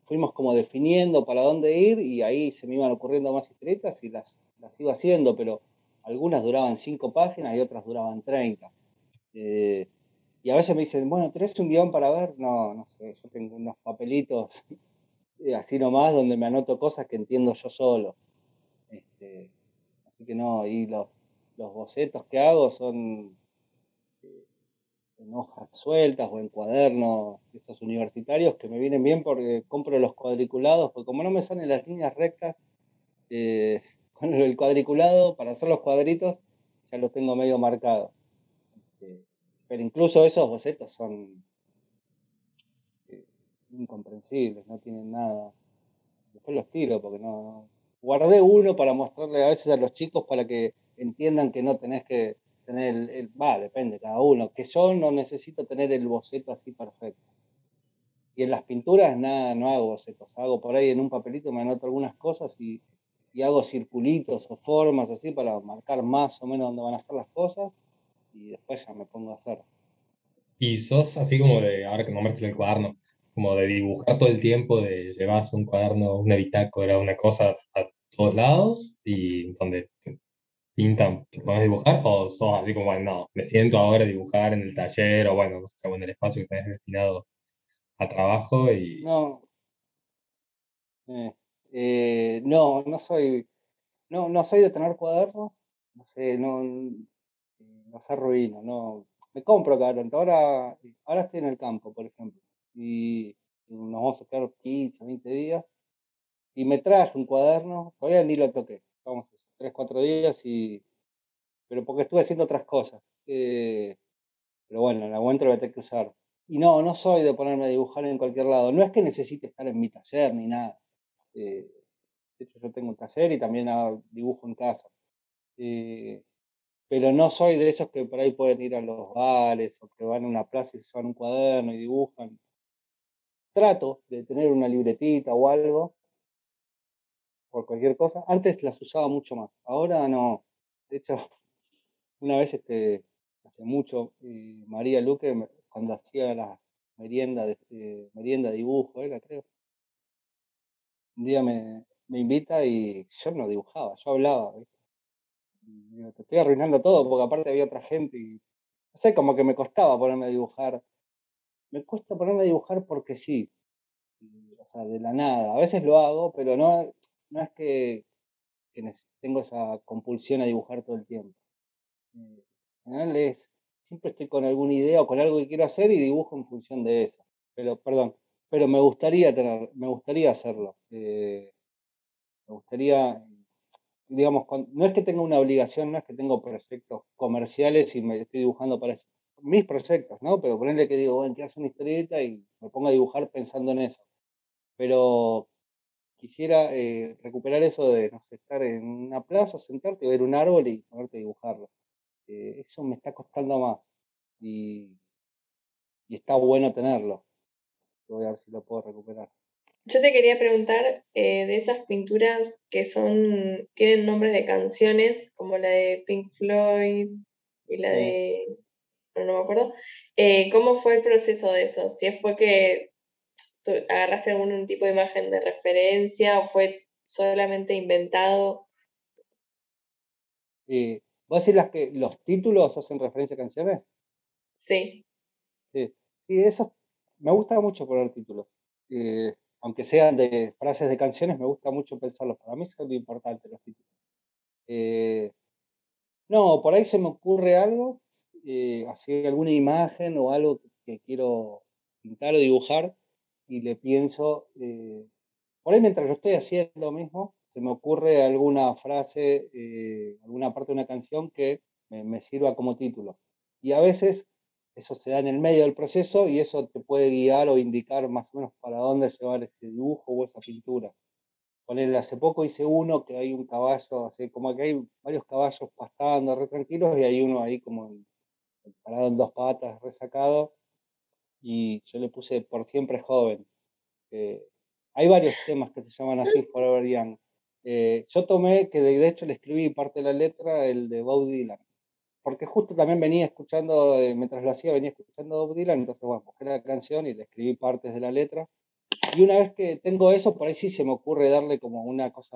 fuimos como definiendo para dónde ir, y ahí se me iban ocurriendo más historietas y las, las iba haciendo, pero algunas duraban cinco páginas y otras duraban 30. Eh, y a veces me dicen, bueno, ¿tenés un guion para ver? No, no sé, yo tengo unos papelitos eh, así nomás donde me anoto cosas que entiendo yo solo. Este, así que no, y los, los bocetos que hago son en hojas sueltas o en cuadernos, esos universitarios que me vienen bien porque compro los cuadriculados, porque como no me salen las líneas rectas, eh, con el cuadriculado para hacer los cuadritos ya los tengo medio marcado. Este, pero incluso esos bocetos son eh, incomprensibles, no tienen nada. Después los tiro porque no, Guardé uno para mostrarle a veces a los chicos para que entiendan que no tenés que tener el, va, depende cada uno, que yo no necesito tener el boceto así perfecto. Y en las pinturas nada, no hago bocetos, hago por ahí en un papelito, me anoto algunas cosas y, y hago circulitos o formas así para marcar más o menos dónde van a estar las cosas y después ya me pongo a hacer. Y sos así como de, ahora que nombraste el cuaderno, como de dibujar todo el tiempo, de llevas un cuaderno, una bitácora, una cosa a todos lados y donde pintan, te puedes dibujar, o sos así como, bueno, no, me siento ahora a dibujar en el taller o bueno, no en el espacio que tenés destinado a trabajo y... No. Eh, eh, no, no soy, no, no soy de tener cuadernos, no sé, no, no se arruino, no, me compro cada tanto, ahora, ahora estoy en el campo, por ejemplo, y nos vamos a quedar 15, 20 días, y me traje un cuaderno, todavía ni lo toqué, vamos, 3, 4 días, y, pero porque estuve haciendo otras cosas, eh, pero bueno, en algún momento lo voy a tener que usar. Y no, no soy de ponerme a dibujar en cualquier lado, no es que necesite estar en mi taller ni nada. Eh, de hecho, yo tengo un taller y también dibujo en casa. Eh, pero no soy de esos que por ahí pueden ir a los bares o que van a una plaza y se llevan un cuaderno y dibujan. Trato de tener una libretita o algo por cualquier cosa. Antes las usaba mucho más, ahora no. De hecho, una vez, este, hace mucho, eh, María Luque, cuando hacía la merienda de, eh, merienda dibujo, era creo, un día me, me invita y yo no dibujaba, yo hablaba. te estoy arruinando todo porque aparte había otra gente y no sé, como que me costaba ponerme a dibujar. Me cuesta ponerme a dibujar porque sí. O sea, de la nada. A veces lo hago, pero no, no es que, tengo esa compulsión a dibujar todo el tiempo. Eh, en general es, siempre estoy con alguna idea o con algo que quiero hacer y dibujo en función de eso. Pero, perdón, pero me gustaría tener, me gustaría hacerlo. Eh, me gustaría, digamos, no es que tenga una obligación, no es que tengo proyectos comerciales y me estoy dibujando para. Mis proyectos, ¿no? Pero ponerle que digo, bueno, quiero hacer una historieta y me pongo a dibujar pensando en eso. Pero quisiera eh, recuperar eso de no sé, estar en una plaza, sentarte, ver un árbol y ponerte a dibujarlo. Eh, eso me está costando más y, y está bueno tenerlo. Voy a ver si lo puedo recuperar. Yo te quería preguntar eh, de esas pinturas que son tienen nombres de canciones, como la de Pink Floyd y la de. No, no me acuerdo. Eh, ¿Cómo fue el proceso de eso? Si fue que agarraste algún tipo de imagen de referencia o fue solamente inventado. Eh, ¿Vos decís las que los títulos hacen referencia a canciones? Sí. Sí, sí eso me gusta mucho poner títulos. Eh, aunque sean de frases de canciones, me gusta mucho pensarlos. Para mí es muy importante los títulos. Eh, no, por ahí se me ocurre algo, así alguna imagen o algo que quiero pintar o dibujar y le pienso, eh, por ahí mientras yo estoy haciendo mismo, se me ocurre alguna frase, alguna parte de una canción que me, me sirva como título. Y a veces eso se da en el medio del proceso y eso te puede guiar o indicar más o menos para dónde llevar ese dibujo o esa pintura. Ponele, hace poco hice uno que hay un caballo, así como que hay varios caballos pastando re tranquilos y hay uno ahí como parado en dos patas, resacado, y yo le puse por siempre joven. hay varios temas que se llaman así, Forever Young. Eh, yo tomé, que de hecho le escribí parte de la letra, el de Bob Dylan porque justo también venía escuchando, eh, mientras lo hacía, venía escuchando Bob Dylan, entonces, bueno, busqué la canción y le escribí partes de la letra. Y una vez que tengo eso, por ahí sí se me ocurre darle como una cosa,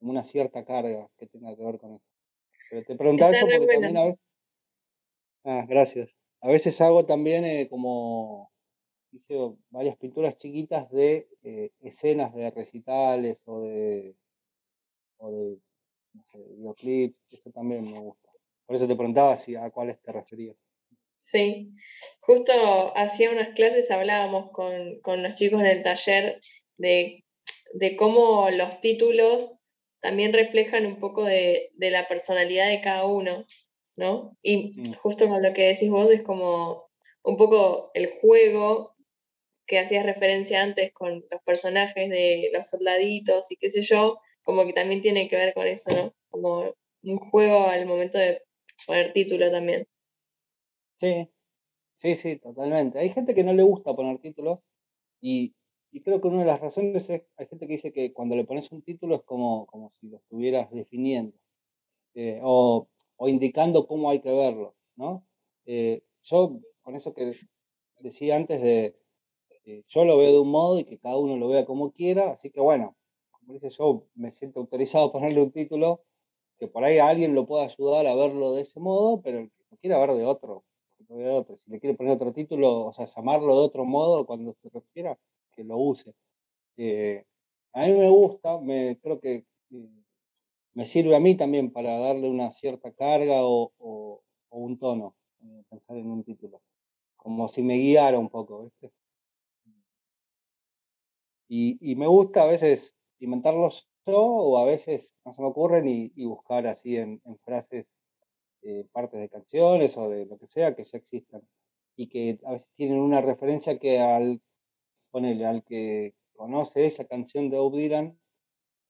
como una cierta carga que tenga que ver con eso. Pero te preguntaba eso porque también a veces... Ah, gracias. A veces hago también eh, como, hice varias pinturas chiquitas de eh, escenas de recitales o de, o de videoclips, eso también me gusta. Por eso te preguntaba si a cuáles te referías. Sí, justo hacía unas clases hablábamos con, los chicos en el taller de, cómo los títulos también reflejan un poco de, la personalidad de cada uno, ¿no? Y mm. justo con lo que decís vos es como un poco el juego que hacías referencia antes con los personajes de los soldaditos y qué sé yo, como que también tiene que ver con eso, ¿no? Como un juego al momento de poner título también. Sí, sí, sí, totalmente. Hay gente que no le gusta poner títulos y, creo que una de las razones es, hay gente que dice que cuando le pones un título es como, como si lo estuvieras definiendo eh, o, indicando cómo hay que verlo, ¿no? Eh, yo, con eso que decía antes de, yo lo veo de un modo y que cada uno lo vea como quiera, así que bueno, como dice yo, me siento autorizado a ponerle un título que por ahí alguien lo pueda ayudar a verlo de ese modo, pero el que lo quiera ver de otro. Si le quiere poner otro título, o sea, llamarlo de otro modo cuando se refiera, que lo use. Eh, a mí me gusta, me, creo que eh, me sirve a mí también para darle una cierta carga o, un tono, eh, pensar en un título, como si me guiara un poco. Y, me gusta a veces inventarlos o a veces no se me ocurren y, buscar así en, frases eh, partes de canciones o de lo que sea que ya existan y que a veces tienen una referencia que al ponerle al que conoce esa canción de Bob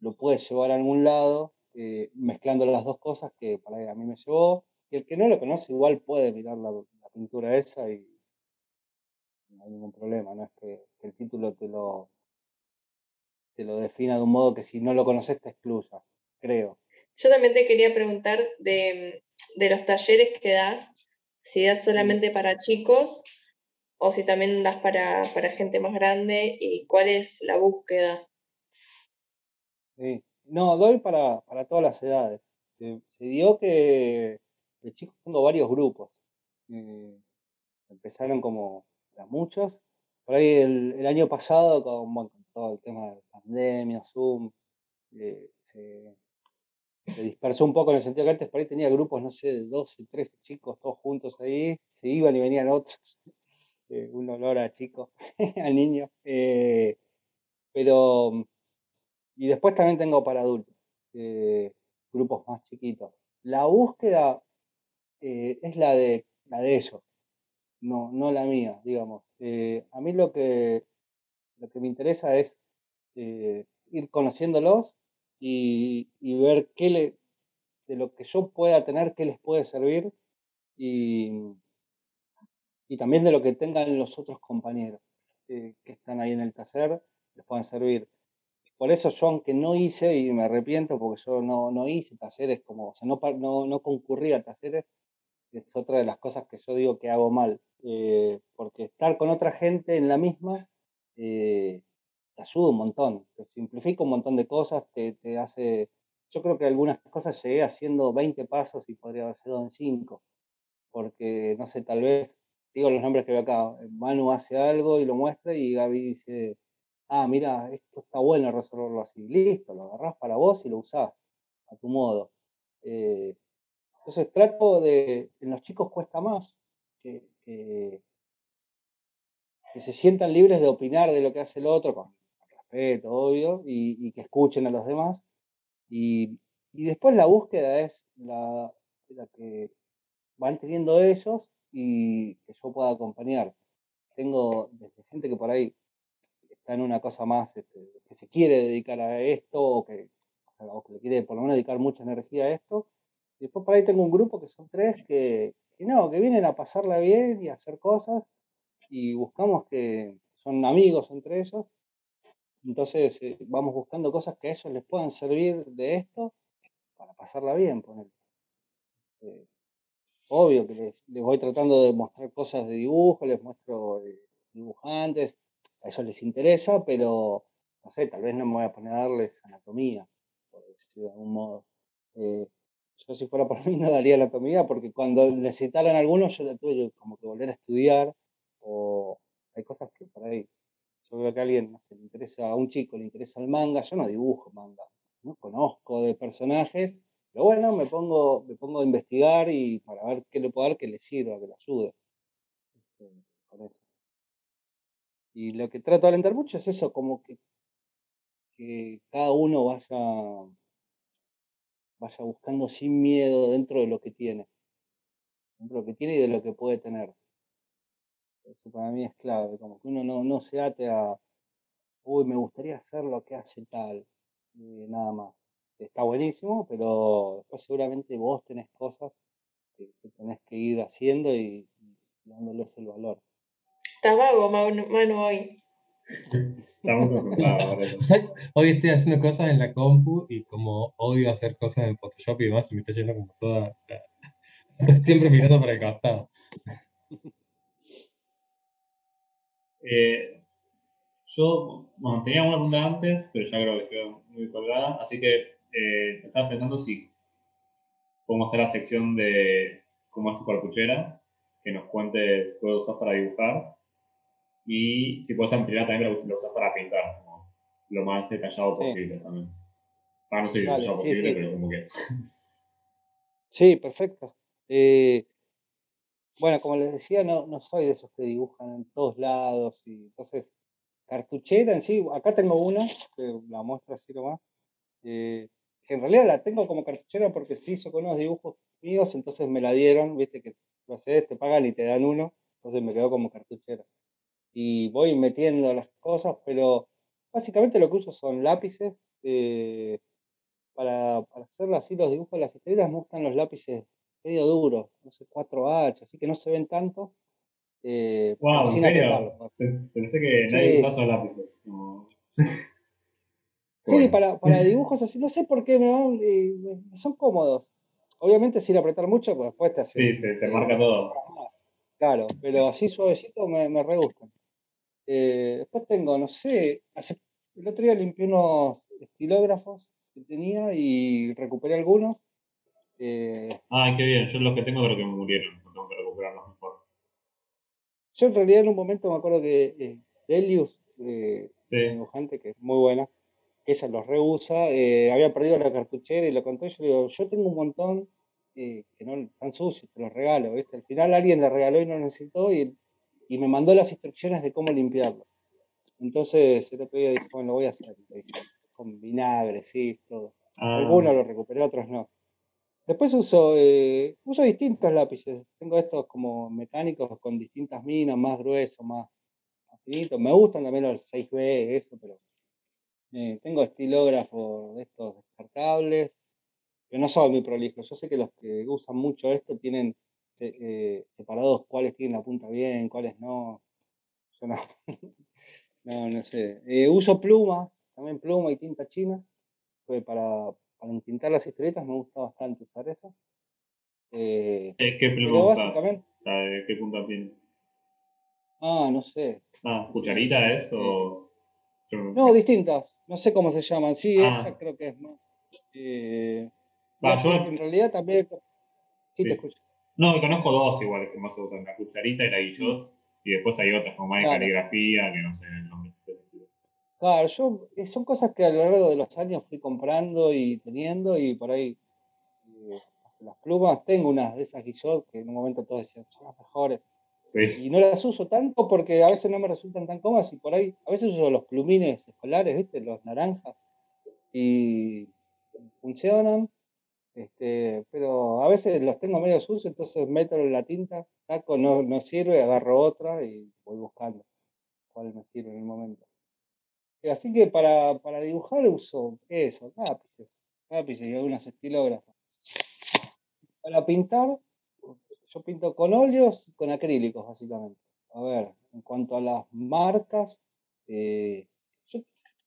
lo puede llevar a algún lado eh, mezclando las dos cosas que para a mí me llevó y el que no lo conoce igual puede mirar la, pintura esa y no hay ningún problema, no es que el título te lo te lo defina de un modo que si no lo conoces te excluya, creo. Yo también te quería preguntar de, los talleres que das, si das solamente para chicos o si también das para, gente más grande y cuál es la búsqueda. Sí. No, doy para, todas las edades. Se, dio que de chicos tengo varios grupos. Eh, empezaron como muchos. Por ahí el, año pasado con, todo el tema de pandemia, Zoom, eh, se, dispersó un poco en el sentido que antes por ahí tenía grupos, no sé, de 12, 13 chicos todos juntos ahí, se iban y venían otros, eh, un olor a chico, al niño. Eh, pero, y después también tengo para adultos, grupos más chiquitos. La búsqueda es la de, la de ellos, no, no la mía, digamos. a mí lo que, lo que me interesa es eh, ir conociéndolos y, ver qué le, de lo que yo pueda tener, qué les puede servir y, y también de lo que tengan los otros compañeros eh, que están ahí en el taller, les puedan servir. Por eso yo, aunque no hice, y me arrepiento porque yo no, no hice talleres como, o sea, no, no, no concurrí a talleres, es otra de las cosas que yo digo que hago mal, eh, porque estar con otra gente en la misma eh, te ayuda un montón, te simplifica un montón de cosas, te, te, hace... Yo creo que algunas cosas llegué haciendo 20 pasos y podría haber sido en 5, porque, no sé, tal vez, digo los nombres que veo acá, Manu hace algo y lo muestra y Gaby dice, ah, mira, esto está bueno resolverlo así, listo, lo agarrás para vos y lo usás a tu modo. Eh, entonces trato de, en los chicos cuesta más que, se sientan libres de opinar de lo que hace el otro, con respeto, obvio, y, que escuchen a los demás. Y, después la búsqueda es la, que van teniendo ellos y que yo pueda acompañar. Tengo desde gente que por ahí está en una cosa más, este, que se quiere dedicar a esto o que, o que le quiere por lo menos dedicar mucha energía a esto. Y después por ahí tengo un grupo que son tres que, no, que vienen a pasarla bien y hacer cosas y buscamos que son amigos entre ellos. Entonces eh, vamos buscando cosas que a ellos les puedan servir de esto para pasarla bien. Eh, obvio que les, voy tratando de mostrar cosas de dibujo, les muestro eh, dibujantes, a ellos les interesa, pero no sé, tal vez no me voy a poner a darles anatomía, por decir de algún modo. Eh, yo si fuera por mí no daría anatomía porque cuando necesitaran algunos yo la tuve como que volver a estudiar o hay cosas que por ahí yo veo que a alguien no sé, le interesa a un chico le interesa el manga yo no dibujo manga no conozco de personajes pero bueno me pongo me pongo a investigar y para ver qué le puedo dar que le sirva que le ayude este, y lo que trato de alentar mucho es eso como que que cada uno vaya vaya buscando sin miedo dentro de lo que tiene, dentro de lo que tiene y de lo que puede tener. Eso para mí es clave, como que uno no, no se ate a, uy, me gustaría hacer lo que hace tal, nada más. Está buenísimo, pero después seguramente vos tenés cosas que, tenés que ir haciendo y, dándoles el valor. Está vago, Manu, hoy. Estamos concentrados. Hoy estoy haciendo cosas en la compu y como odio hacer cosas en Photoshop y demás, se me está yendo como toda. Siempre mirando para el costado. Eh, yo, bueno, tenía una pregunta antes, pero ya creo que quedó muy colgada, así que eh, estaba pensando si podemos hacer la sección de cómo es tu cartuchera, que nos cuente qué puedo usar para dibujar y si puedes ampliar también lo, lo usas para pintar, como lo más detallado posible también. Para no ser detallado posible, pero como que. Sí, perfecto. Eh, bueno, como les decía, no, no soy de esos que dibujan en todos lados. y Entonces, cartuchera en sí, acá tengo una, que la muestro así nomás. Eh, que en realidad la tengo como cartuchera porque se hizo con unos dibujos míos, entonces me la dieron, viste que lo haces, te pagan y te dan uno, entonces me quedó como cartuchera y voy metiendo las cosas, pero básicamente lo que uso son lápices. Eh, para, para, hacer así los dibujos de las estrellas me gustan los lápices medio duros, no sé, 4H, así que no se ven tanto. Eh, wow, sin ¿en Pensé que nadie sí. esos lápices. Sí, para, para, dibujos así, no sé por qué me van, eh, son cómodos. Obviamente sin apretar mucho, pues después te hace. Sí, se te marca todo. Claro, pero así suavecito me, me re gustan. Eh, después tengo, no sé, el otro día limpié unos estilógrafos que tenía y recuperé algunos. Eh, ah, qué bien. Yo los que tengo creo que me murieron. tengo que recuperarlos mejor. Yo en realidad en un momento me acuerdo que eh, Delius, eh, dibujante que es muy buena, ella los reusa, había perdido la cartuchera y lo contó. Y yo le digo, yo tengo un montón que no están sucios, te los regalo. ¿viste? Al final alguien le regaló y no necesitó y y me mandó las instrucciones de cómo limpiarlo. Entonces el otro día dije, bueno, lo voy a hacer. Con vinagre, sí, todo. Ah. Algunos lo recuperé, otros no. Después uso, eh, uso distintos lápices. Tengo estos como mecánicos con distintas minas, más gruesos, más, finitos. Me gustan también los 6B, eso, pero eh, tengo estilógrafos de estos descartables, que no son muy prolijos. Yo sé que los que usan mucho esto tienen eh, separados cuáles tienen la punta bien, cuáles no. Yo no. no, no sé. Eh, uso plumas, también pluma y tinta china. Pues para, para entintar las historietas me gusta bastante usar eso. Eh, ¿Qué pluma usas? ¿Qué punta tiene? Ah, no sé. Ah, ¿cucharita es o...? No, distintas. No sé cómo se llaman. Sí, ah. esta creo que es más. Eh, En realidad también. Sí, te escucho. No, conozco dos iguales que más se usan, la cucharita y la guillot, y después hay otras como más de caligrafía, que no sé el nombre. Claro, yo, eh, son cosas que a lo largo de los años fui comprando y teniendo, y por ahí eh, las plumas, tengo unas de esas guillot que en un momento todos decían, son las mejores. Y no las uso tanto porque a veces no me resultan tan cómodas y por ahí, a veces uso los plumines escolares, ¿viste? Los naranjas. Y funcionan, este, pero a veces los tengo medio sucios, entonces meto en la tinta, saco, no, no sirve, agarro otra y voy buscando cuál me sirve en el momento. Así que para, para dibujar uso eso, lápices, lápices y algunos estilógrafos. Para pintar, yo pinto con óleos y con acrílicos, básicamente. A ver, en cuanto a las marcas, eh, yo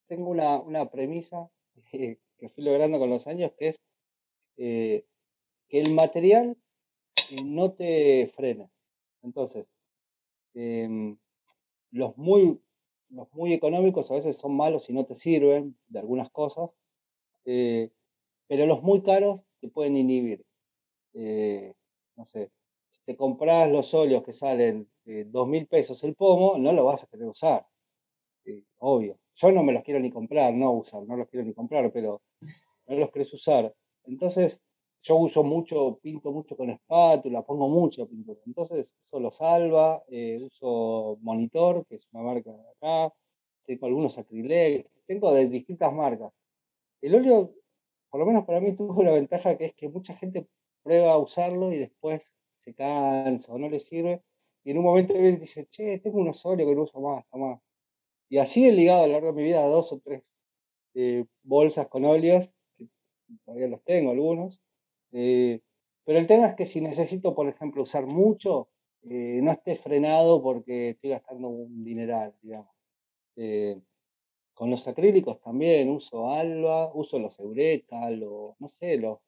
tengo una, una premisa que fui logrando con los años, que es eh, que el material no te frene. Entonces, em, los, muy, los muy económicos a veces son malos y no te sirven de algunas cosas, eh, pero los muy caros te pueden inhibir. Eh, no sé, si te compras los óleos que salen dos mil pesos el pomo, no lo vas a querer usar. obvio. Yo no me los quiero ni comprar, no usar, no los quiero ni comprar, pero no los querés usar. Entonces, yo uso mucho, pinto mucho con espátula, pongo mucho pintura. Entonces, eso lo salva. Eh, uso Monitor, que es una marca de acá. Tengo algunos acrílicos, tengo de distintas marcas. El óleo, por lo menos para mí, tuvo una ventaja que es que mucha gente prueba a usarlo y después se cansa o no le sirve. Y en un momento dice, che, tengo unos óleos que no uso más, más. Y así he ligado a lo largo de mi vida dos o tres eh, bolsas con óleos, todavía los tengo algunos. Eh, pero el tema es que si necesito, por ejemplo, usar mucho, eh, no esté frenado porque estoy gastando un dineral, digamos. con los acrílicos también uso Alba, uso los Eureka, los, no sé, los,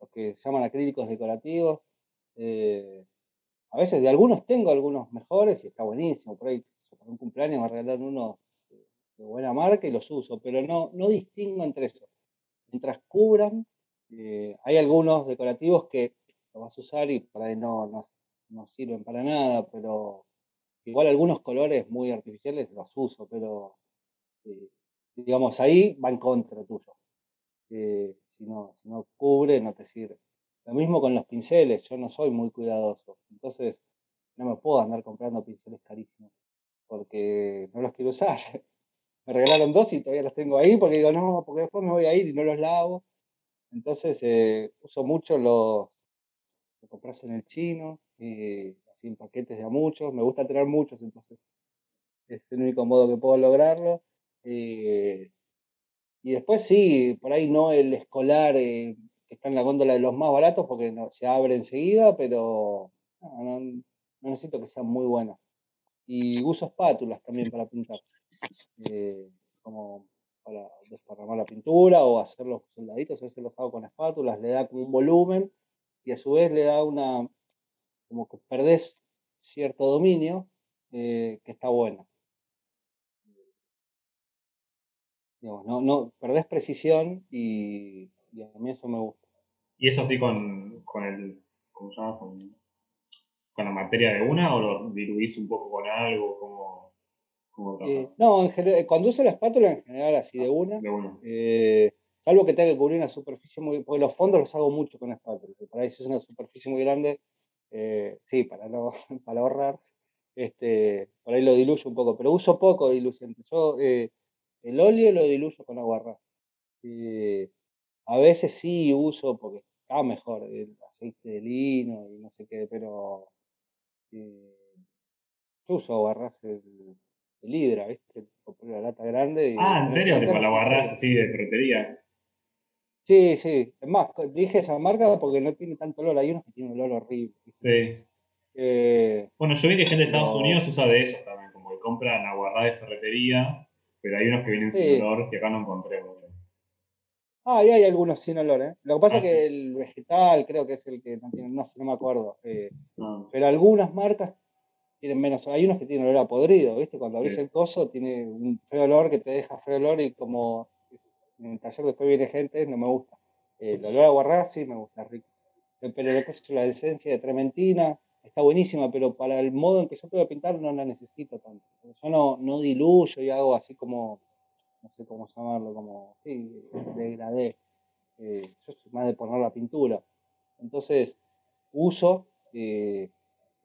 los que llaman acrílicos decorativos. a veces de algunos tengo algunos mejores y está buenísimo. Por ahí, por un cumpleaños me regalaron unos de buena marca y los uso, pero no, no distingo entre eso. Mientras cubran, eh, hay algunos decorativos que lo vas a usar y por ahí no, no, sirven para nada, pero igual algunos colores muy artificiales los uso, pero eh, digamos ahí va en contra tuyo. Eh, si, no, si no cubre, no te sirve. Lo mismo con los pinceles, yo no soy muy cuidadoso, entonces no me puedo andar comprando pinceles carísimos porque no los quiero usar. Me regalaron dos y todavía los tengo ahí porque digo, no, porque después me voy a ir y no los lavo. Entonces eh, uso mucho los compras en el chino, eh, así en paquetes de a muchos. Me gusta tener muchos, entonces es el único modo que puedo lograrlo. Eh, y después sí, por ahí no el escolar que está en la góndola de los más baratos porque no, se abre enseguida, pero no, no necesito que sean muy buenos. Y uso espátulas también para pintar. Eh, como para desparramar la pintura o hacer los soldaditos, a veces los hago con espátulas, le da como un volumen y a su vez le da una, como que perdés cierto dominio eh, que está bueno. no, no, perdés precisión y, a mí eso me gusta. ¿Y eso así con, con el, ¿cómo se? Con, con, la materia de una o lo diluís un poco con algo? Como... Eh, no, en general, cuando uso la espátula, en general así de una. Eh, salvo que tenga que cubrir una superficie muy. Porque los fondos los hago mucho con espátula. Para eso es una superficie muy grande, eh, sí, para, no, para ahorrar. Este, por ahí lo diluyo un poco, pero uso poco diluyente. Yo el óleo lo diluyo con agua ras. a veces sí uso, porque está mejor, el aceite de lino y no sé qué, pero yo uso agua ras el Hidra, ¿viste? La lata grande. ah, ¿en serio? Tipo la barras así de ferretería. Sí, sí. Es más, dije esa marca porque no tiene tanto olor. Hay unos que tienen olor horrible. Sí. Eh, bueno, yo vi que gente de Estados Unidos usa de esos también, como que compran aguarrá de ferretería, pero hay unos que vienen sin olor que acá no encontré mucho. Ah, y hay algunos sin olor, ¿eh? Lo que pasa es ah, que el vegetal creo que es el que no tiene, no sé, no me acuerdo. Eh, ah. Pero algunas marcas tienen menos, hay unos que tienen olor a podrido, ¿viste? Cuando abrís el coso tiene un feo olor que te deja feo olor y como en el taller después viene gente, no me gusta. El olor a guarrá sí me gusta, rico. Pero lo que es la esencia de trementina está buenísima, pero para el modo en que yo puedo pintar no la necesito tanto. Yo no, no diluyo y hago así como, no sé cómo llamarlo, como, sí, degradé. Eh, yo soy más de poner la pintura. Entonces, uso eh,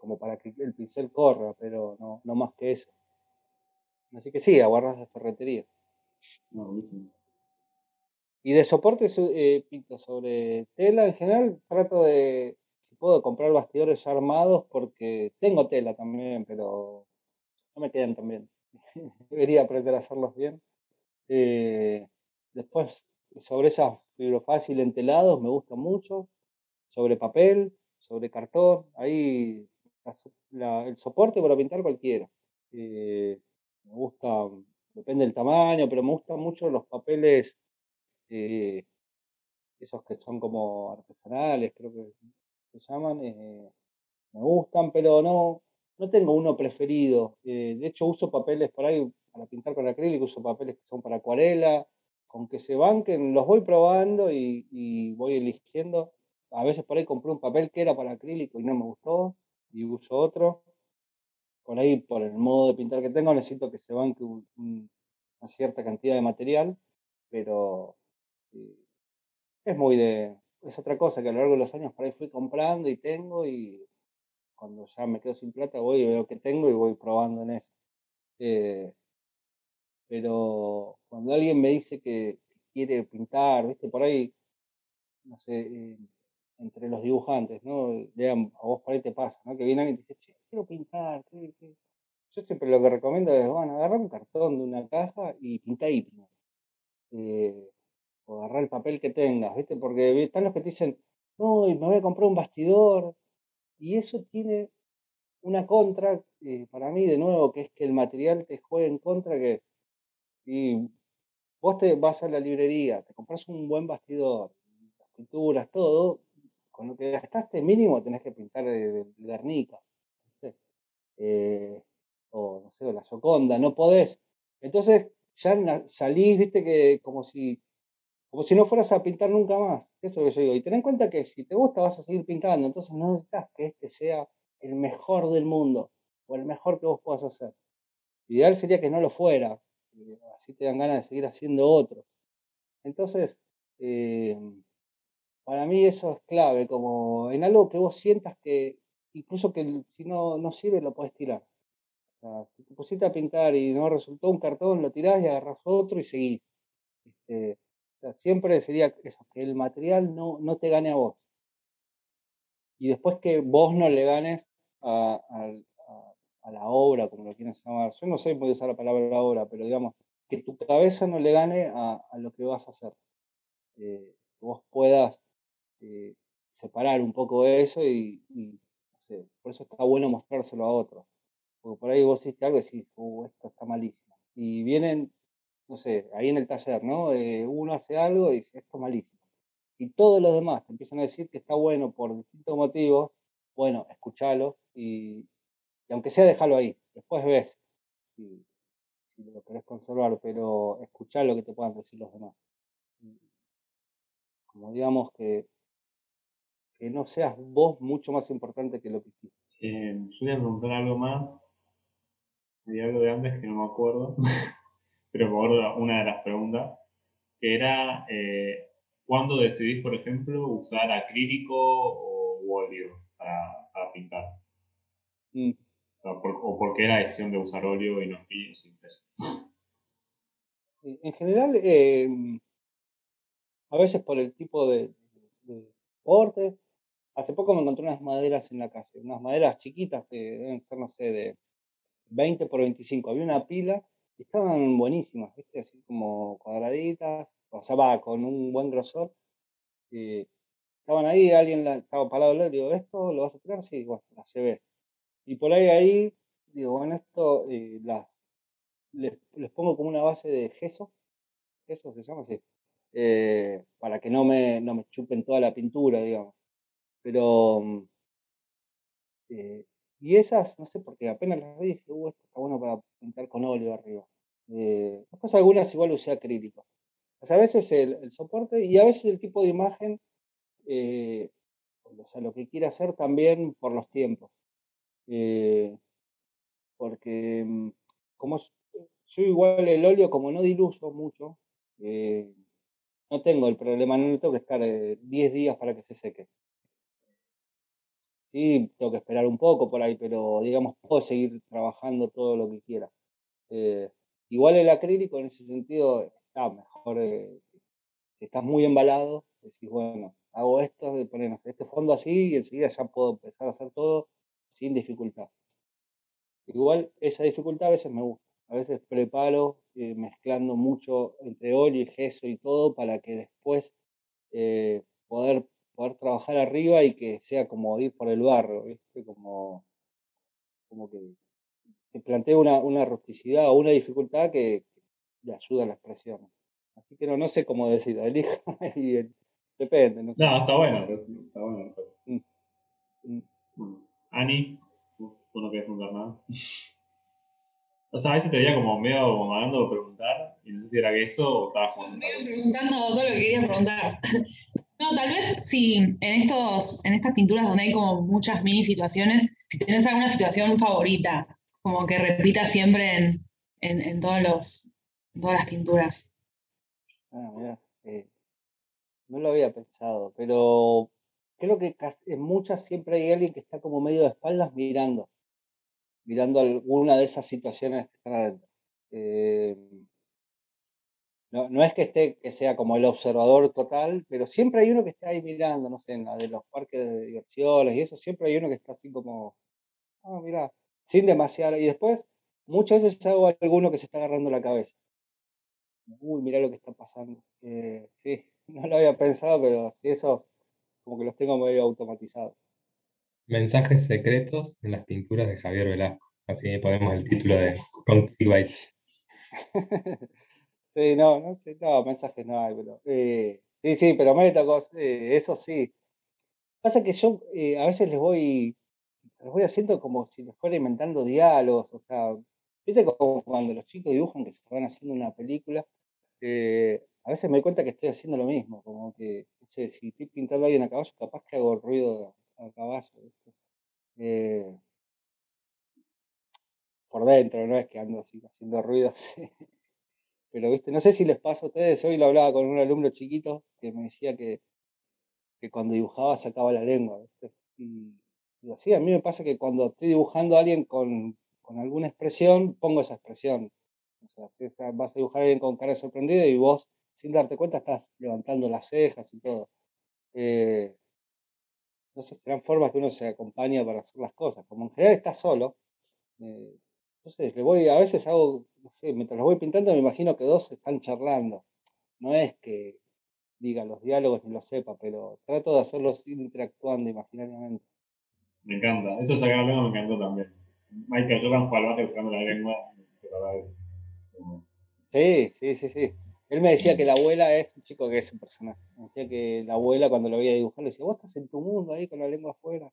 como para que el pincel corra, pero no, no más que eso. Así que sí, aguardas de ferretería. y de soporte eh, pinto sobre tela, en general trato de, si puedo, comprar bastidores armados porque tengo tela también, pero no me quedan tan bien. Debería aprender a hacerlos bien. Eh, después, sobre esas fibrofácil entelados me gusta mucho. Sobre papel, sobre cartón, ahí el soporte para pintar cualquiera. Eh, me gusta, depende del tamaño, pero me gustan mucho los papeles, eh, esos que son como artesanales, creo que se llaman, eh, me gustan, pero no, no tengo uno preferido. De hecho, uso papeles por ahí para pintar con acrílico, uso papeles que son para acuarela, con que se banquen, los voy probando y, voy eligiendo. A veces por ahí compré un papel que era para acrílico y no me gustó y uso otro. Por ahí, por el modo de pintar que tengo, necesito que se banque una cierta cantidad de material, pero eh, es muy de, es otra cosa que a lo largo de los años por ahí fui comprando y tengo y cuando ya me quedo sin plata voy y veo que tengo y voy probando en eso. Eh, pero cuando alguien me dice que, quiere pintar, viste, por ahí, no sé, eh, entre los dibujantes, ¿no? a vos por ahí te pasa, ¿no? Que vienen y te dicen, che, quiero pintar, Yo siempre lo que recomiendo es, bueno, agarrar un cartón de una caja y pinta ahí eh, o agarrar el papel que tengas, ¿viste? Porque están los que te dicen, no, y me voy a comprar un bastidor. Y eso tiene una contra, eh, para mí, de nuevo, que es que el material te juega en contra, que y vos te vas a la librería, te compras un buen bastidor, las pinturas, todo, con lo que gastaste mínimo tenés que pintar el, Guernica, eh, o no sé, la Soconda, no podés. Entonces ya salís, viste, que como si como si no fueras a pintar nunca más. Eso es lo que yo digo. Y ten en cuenta que si te gusta vas a seguir pintando, entonces no necesitas que este sea el mejor del mundo o el mejor que vos puedas hacer. Ideal sería que no lo fuera, así te dan ganas de seguir haciendo otro. Entonces, eh, para mí eso es clave, como en algo que vos sientas que incluso que si no, no sirve lo podés tirar. O sea, si te pusiste a pintar y no resultó un cartón, lo tirás y agarras otro y seguís. Este, siempre sería eso, que el material no, no te gane a vos. Y después que vos no le ganes a, la obra, como lo quieras llamar. Yo no sé muy usar la palabra obra, pero digamos, que tu cabeza no le gane a, lo que vas a hacer. Eh, que vos puedas eh, separar un poco eso y, no sé, por eso está bueno mostrárselo a otros. Porque por ahí vos hiciste algo y decís, uh, esto está malísimo. Y vienen no sé, ahí en el taller, ¿no? Eh, uno hace algo y dice, esto es malísimo. Y todos los demás te empiezan a decir que está bueno por distintos motivos, bueno, escúchalo y, aunque sea déjalo ahí, después ves si, lo querés conservar, pero escuchá lo que te puedan decir los demás. Como digamos que, que no seas vos mucho más importante que lo que hiciste. Eh, yo voy a preguntar algo más. Hay algo de antes que no me acuerdo. pero por una de las preguntas, que era, eh, ¿cuándo decidís, por ejemplo, usar acrílico o óleo para, pintar? Mm. O, por, qué la decisión de usar óleo y no sin En general, em, a veces por el tipo de, de. Hace poco me encontré unas maderas en la calle, unas maderas chiquitas que deben ser, no sé, de 20 por 25. Había una pila estaban buenísimas, ¿viste? Así como cuadraditas, o va, con un buen grosor. Estaban ahí, alguien estaba parado al lado, digo, ¿esto lo vas a tirar? Sí, bueno, la llevé. Y por ahí, ahí, digo, bueno, esto eh, las, les, pongo como una base de gesso, gesso se llama así, eh, para que no me, no me chupen toda la pintura, digamos. Pero, mm, y esas, no sé, porque apenas las vi dije, uh, esto está bueno para pintar con óleo arriba. Eh, después algunas igual usé acrílico. O sea, a veces el, soporte y a veces el tipo de imagen, eh, o sea, lo que quiere hacer también por los tiempos. Eh, porque mm, como yo igual el óleo, como no diluyo mucho, no tengo el problema, no tengo que estar 10 días para que se seque sí, tengo que esperar un poco por ahí, pero digamos, puedo seguir trabajando todo lo que quiera. Eh, igual el acrílico en ese sentido está mejor, eh, estás muy embalado, decís, bueno, hago esto, de poner este fondo así y enseguida ya puedo empezar a hacer todo sin dificultad. Igual esa dificultad a veces me gusta, a veces preparo eh, mezclando mucho entre óleo y gesso y todo para que después poder poder trabajar arriba y que sea como ir por el barro, Como, como que, que plantee una, una rusticidad o una dificultad que, le ayuda a la expresión. Así que no, no sé cómo decir, elijo y depende. No, está bueno, está bueno. Mm, mm. Ani, tú no querés preguntar nada. O sea, a veces te veía como medio como de preguntar, y no sé si era eso o estabas jugando. preguntando todo lo que quería preguntar. No, tal vez si en, estos, en estas pinturas donde hay como muchas mini situaciones, si tienes alguna situación favorita, como que repita siempre en, en, todos los, todas las pinturas. Ah, mira, eh, no lo había pensado, pero creo que en muchas siempre hay alguien que está como medio de espaldas mirando mirando alguna de esas situaciones que están adentro. Eh, no, es que esté, que sea como el observador total, pero siempre hay uno que está ahí mirando, no sé, en la de los parques de diversiones y eso, siempre hay uno que está así como, ah, mira, sin demasiado. Y después, muchas veces hago alguno que se está agarrando la cabeza. Uy, mira lo que está pasando. Eh, sí, no lo había pensado, pero sí, esos como que los tengo medio automatizados. Mensajes secretos en las pinturas de Javier Velasco. Así ponemos el título de Contigbite. sí, no, no sé, no, mensajes no hay, pero. Eh, sí, sí, pero métacos, eh, eso sí. Pasa que yo eh, a veces les voy, les voy haciendo como si les fuera inventando diálogos, o sea, viste como cuando los chicos dibujan que se van haciendo una película, a veces me doy cuenta que estoy haciendo lo mismo, como que, no sé, si estoy pintando a alguien a caballo, capaz que hago ruido a caballo. Eh, por dentro, no es que ando así haciendo ruidos. Pero, viste, no sé si les pasa a ustedes, hoy lo hablaba con un alumno chiquito que me decía que, que cuando dibujaba sacaba la lengua, Y, así, a mí me pasa que cuando estoy dibujando a alguien con, con alguna expresión, pongo esa expresión. O sea, vas a dibujar a alguien con cara sorprendida y vos, sin darte cuenta, estás levantando las cejas y todo. Eh, no sé, serán formas que uno se acompaña para hacer las cosas. Como en general está solo, eh, entonces le voy, a veces hago, no sé, mientras los voy pintando me imagino que dos están charlando. No es que diga los diálogos ni lo sepa, pero trato de hacerlos interactuando imaginariamente. Me encanta, eso sacar la lengua me encantó también. Michael Jordan fue al sacando la lengua, se eso. Sí, sí, sí, sí. Él me decía que la abuela es un chico que es un personaje. Me decía que la abuela cuando lo veía dibujar le decía, vos estás en tu mundo ahí con la lengua afuera.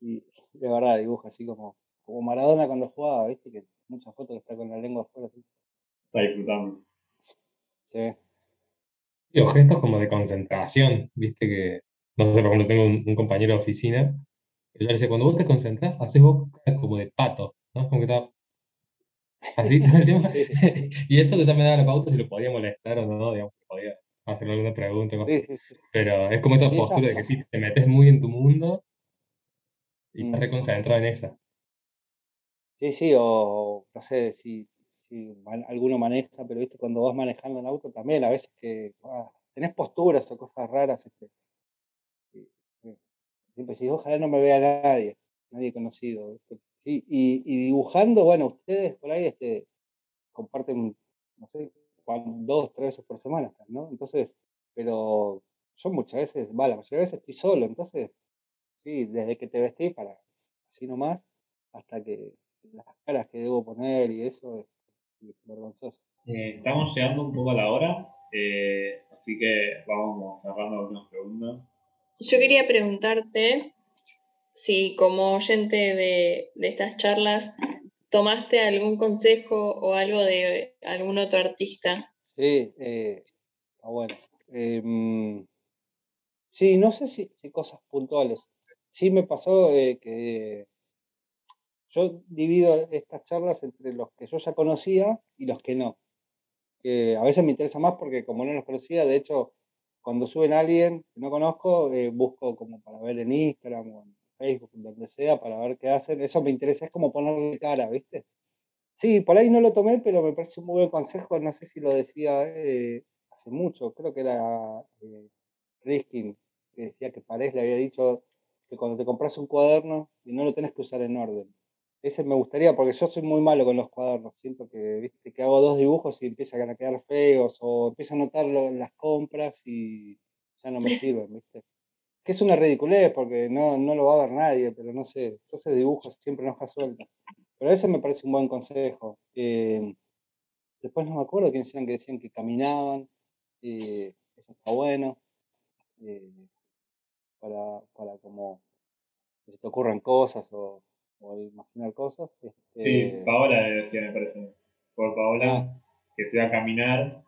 Y de verdad dibuja así como, como Maradona cuando jugaba, viste, que muchas fotos está con la lengua afuera así. Está disfrutando. Sí. Y o gestos como de concentración, viste que, no sé, por ejemplo, tengo un, compañero de oficina, que yo le decía, cuando vos te concentras, haces vos como de pato, ¿no? Como que está Así y eso que ya me daba la pauta si lo podía molestar o no, digamos, si podía hacerle alguna pregunta. Pero es como esa postura de que sí, te metes muy en tu mundo y estás mm. reconcentrado en esa. Sí, sí, o no sé si, si alguno maneja, pero viste, cuando vas manejando en auto también, a veces que ah, tenés posturas o cosas raras. Este, siempre decís, ojalá no me vea nadie, nadie conocido. Y, dibujando, bueno, ustedes por ahí este, comparten, no sé, dos, tres veces por semana, ¿no? Entonces, pero yo muchas veces, va, la mayoría de veces estoy solo, entonces, sí, desde que te vestí para así nomás, hasta que las caras que debo poner y eso es, vergonzoso. Eh, estamos llegando un poco a la hora, eh, así que vamos cerrando algunas preguntas. Yo quería preguntarte si como oyente de, estas charlas tomaste algún consejo o algo de algún otro artista. Sí, eh, bueno. Em, sí, no sé si, cosas puntuales. Sí me pasó eh, que yo divido estas charlas entre los que yo ya conocía y los que no. a veces me interesa más porque como no los conocía, de hecho, cuando suben a alguien que no conozco, eh, busco como para ver en Instagram o en Facebook, donde sea, para ver qué hacen. Eso me interesa, es como ponerle cara, ¿viste? Sí, por ahí no lo tomé, pero me parece un muy buen consejo. No sé si lo decía eh, hace mucho, creo que era eh, Riskin, que decía que Paredes le había dicho que cuando te compras un cuaderno y no lo tenés que usar en orden. Ese me gustaría, porque yo soy muy malo con los cuadernos. Siento que, ¿viste? que hago dos dibujos y empiezan a quedar feos, o empiezo a notarlo en las compras y ya no me sirven, ¿viste? que es una ridiculez porque no, no lo va a ver nadie, pero no sé, entonces dibujos siempre en hoja suelta. Pero ese me parece un buen consejo. Eh, después no me acuerdo quiénes eran que decían que caminaban, eh, eso está bueno, eh, para, para como se te ocurran cosas o, imaginar cosas. sí, este Paola decía, me parece, por Paola, ah. que se va a caminar,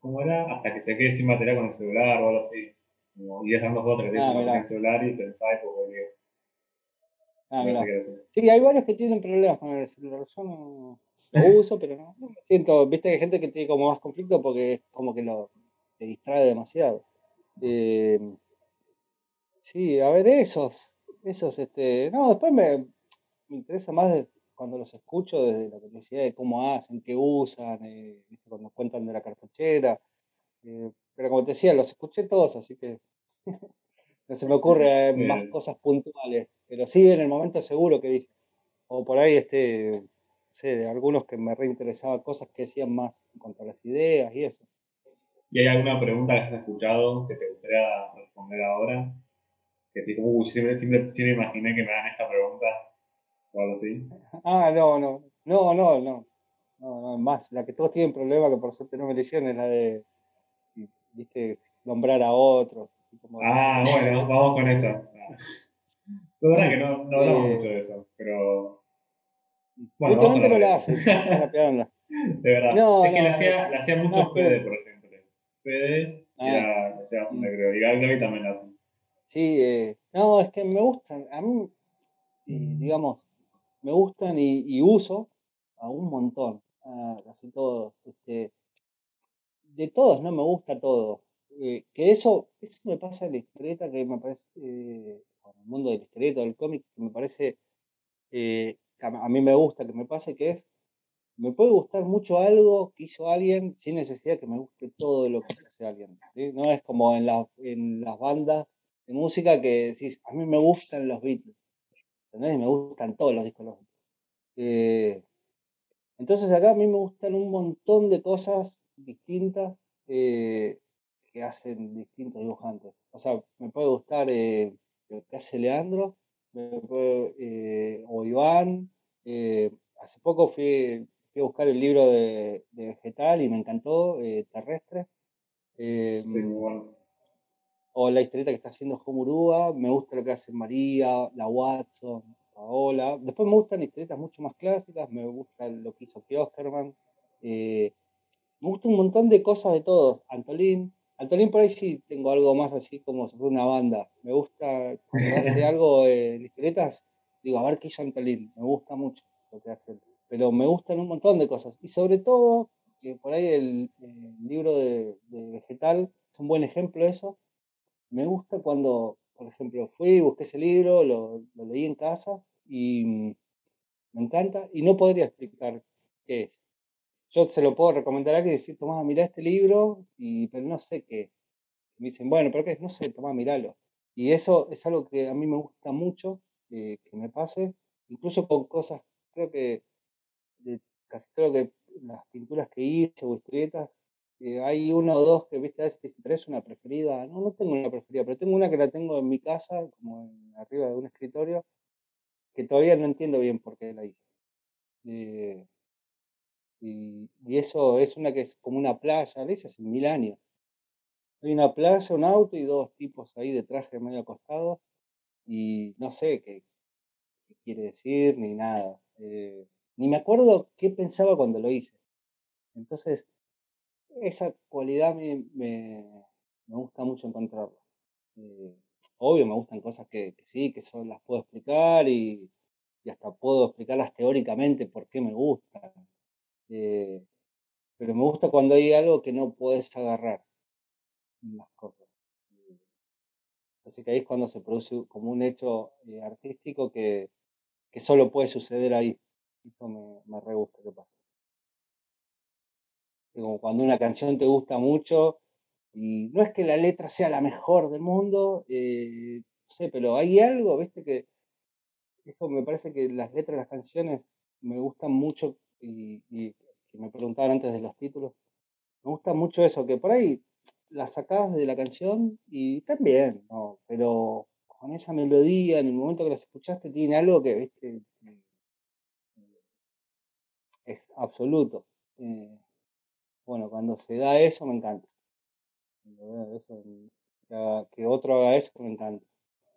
¿cómo era? Hasta que se quede sin batería con el celular o algo así. Como ibas dando dos o tres días con el celular y pensaba y pues volvía. Ah, sí, hay varios que tienen problemas con el celular. Yo no lo uso, pero no, no, me siento. Viste que hay gente que tiene como más conflicto porque es como que lo distrae demasiado. Eh, sí, a ver, esos, esos, este, no, después me, me interesa más cuando los escucho desde la necesidad de cómo hacen, qué usan, eh, cuando cuentan de la cartuchera. Eh, pero como te decía, los escuché todos, así que no se me ocurre más cosas puntuales. Pero sí, en el momento seguro que dije. O por ahí, este, sé, de algunos que me reinteresaban cosas que decían más en cuanto a las ideas y eso. ¿Y hay alguna pregunta que has escuchado que te gustaría responder ahora? Que sí, como, siempre, siempre, siempre, imaginé que me dan esta pregunta o algo así. Ah, no, no, no, no, no. No, no, más, la que todos tienen problema, que por suerte no me le hicieron, es la de, viste, nombrar a otros. ah, bueno, vamos con esa. La verdad que no, no hablamos mucho de eso, pero... Bueno, Últimamente no la hacen, De verdad. No, es que la hacía, la hacía mucho Fede, por ejemplo. Fede y la, ah. creo. Y Gaby también la hacen. Sí, eh, no, es que me gustan. A mí, eh, digamos, me gustan y, uso a un montón. A casi todos. Este, de todos, no me gusta todo. Eh, que eso, eso me pasa en la historieta que me parece, eh, el mundo del historieta, del cómic, que me parece, que a mí me gusta que me pase, que es me puede gustar mucho algo que hizo alguien sin necesidad que me guste todo lo que hace alguien. No es como en, en las bandas de música que decís, a mí me gustan los Beatles. ¿Entendés? Me gustan todos los discos. Eh, entonces acá a mí me gustan un montón de cosas distintas eh, que hacen distintos dibujantes. O sea, me puede gustar eh, lo que hace Leandro, o Iván. hace poco fui, fui a buscar el libro de, Vegetal y me encantó, eh, Terrestre. Eh, o la historieta que está haciendo Homurúa, me gusta lo que hace María, la Watson, Paola. Después me gustan historietas mucho más clásicas, me gusta lo que hizo Kioskerman. Eh, me gusta un montón de cosas de todos. Antolín. Antolín por ahí sí tengo algo más así como si fuera una banda. Me gusta cuando hace algo en historietas, digo, a ver qué hizo Antolín. Me gusta mucho lo que hace pero me gustan un montón de cosas. Y sobre todo, que por ahí el, libro de, Vegetal es un buen ejemplo de eso. Me gusta cuando, por ejemplo, fui, busqué ese libro, lo, leí en casa y me encanta y no podría explicar qué es. Yo se lo puedo recomendar a alguien y decir, Tomás, mira este libro, y, pero no sé qué. Me dicen, bueno, pero qué es, no sé, Tomás, míralo. Y eso es algo que a mí me gusta mucho eh, que me pase, incluso con cosas, creo que de casi todo que las pinturas que hice o historietas, eh, hay uno o dos que, viste, a veces te dicen, una preferida. No, no tengo una preferida, pero tengo una que la tengo en mi casa, como arriba de un escritorio, que todavía no entiendo bien por qué la hice. Eh, y, eso es una que es como una playa, a veces hace mil años. Hay una playa, un auto y dos tipos ahí de traje medio acostado y no sé qué, quiere decir ni nada. Eh, ni me acuerdo qué pensaba cuando lo hice. Entonces, esa cualidad me, me, gusta mucho encontrarla. Eh, obvio, me gustan cosas que, sí, que son, las puedo explicar y, hasta puedo explicarlas teóricamente por qué me gustan. Eh, pero me gusta cuando hay algo que no puedes agarrar en las cosas. Eh, así que ahí es cuando se produce como un hecho artístico que, que solo puede suceder ahí. Eso me, me re gusta. Como cuando una canción te gusta mucho y no es que la letra sea la mejor del mundo, eh, no sé, pero hay algo, viste, que eso me parece que las letras de las canciones me gustan mucho y, que me preguntaban antes de los títulos, me gusta mucho eso, que por ahí las sacás de la canción y también, ¿no? Pero con esa melodía, en el momento que las escuchaste, tiene algo que, viste, es absoluto. Eh, bueno, cuando se da eso me encanta. que, otro haga eso me encanta.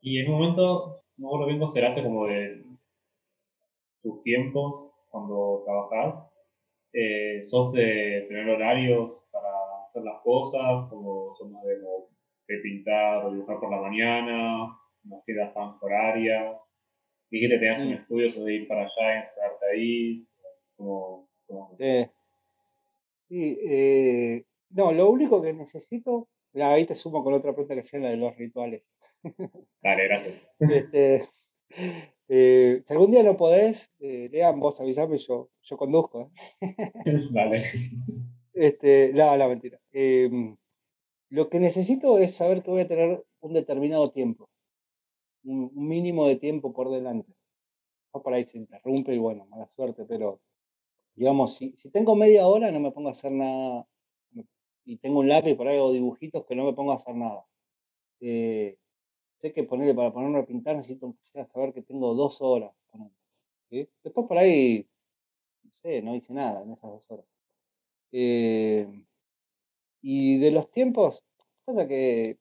Y en un momento, no recuerdo bien hace como de tus tiempos cuando trabajás, eh, ¿sos de tener horarios para hacer las cosas? ¿O sos más de, de pintar o dibujar por la mañana? ¿Una cita tan horaria? ¿Y que te tenías un mm. estudio de ir para allá y instalarte ahí? ¿Cómo, eh, sí, eh, no, lo único que necesito, ahí te sumo con otra pregunta que sea la de los rituales. Dale, gracias. Este, eh, si algún día no podés, eh, lean vos, avisame, yo, yo conduzco. ¿eh? Vale. Este, no, la mentira. Em, lo que necesito es saber que voy a tener un determinado tiempo, un, mínimo de tiempo por delante. No para ahí se interrumpe y bueno, mala suerte, pero digamos, si, si tengo media hora no me pongo a hacer nada y tengo un lápiz por ahí o dibujitos que no me pongo a hacer nada. Eh, sé que ponerle para ponerme a pintar necesito saber que tengo dos horas. Después por ahí, no sé, no hice nada en esas dos horas. Eh, y de los tiempos, pasa que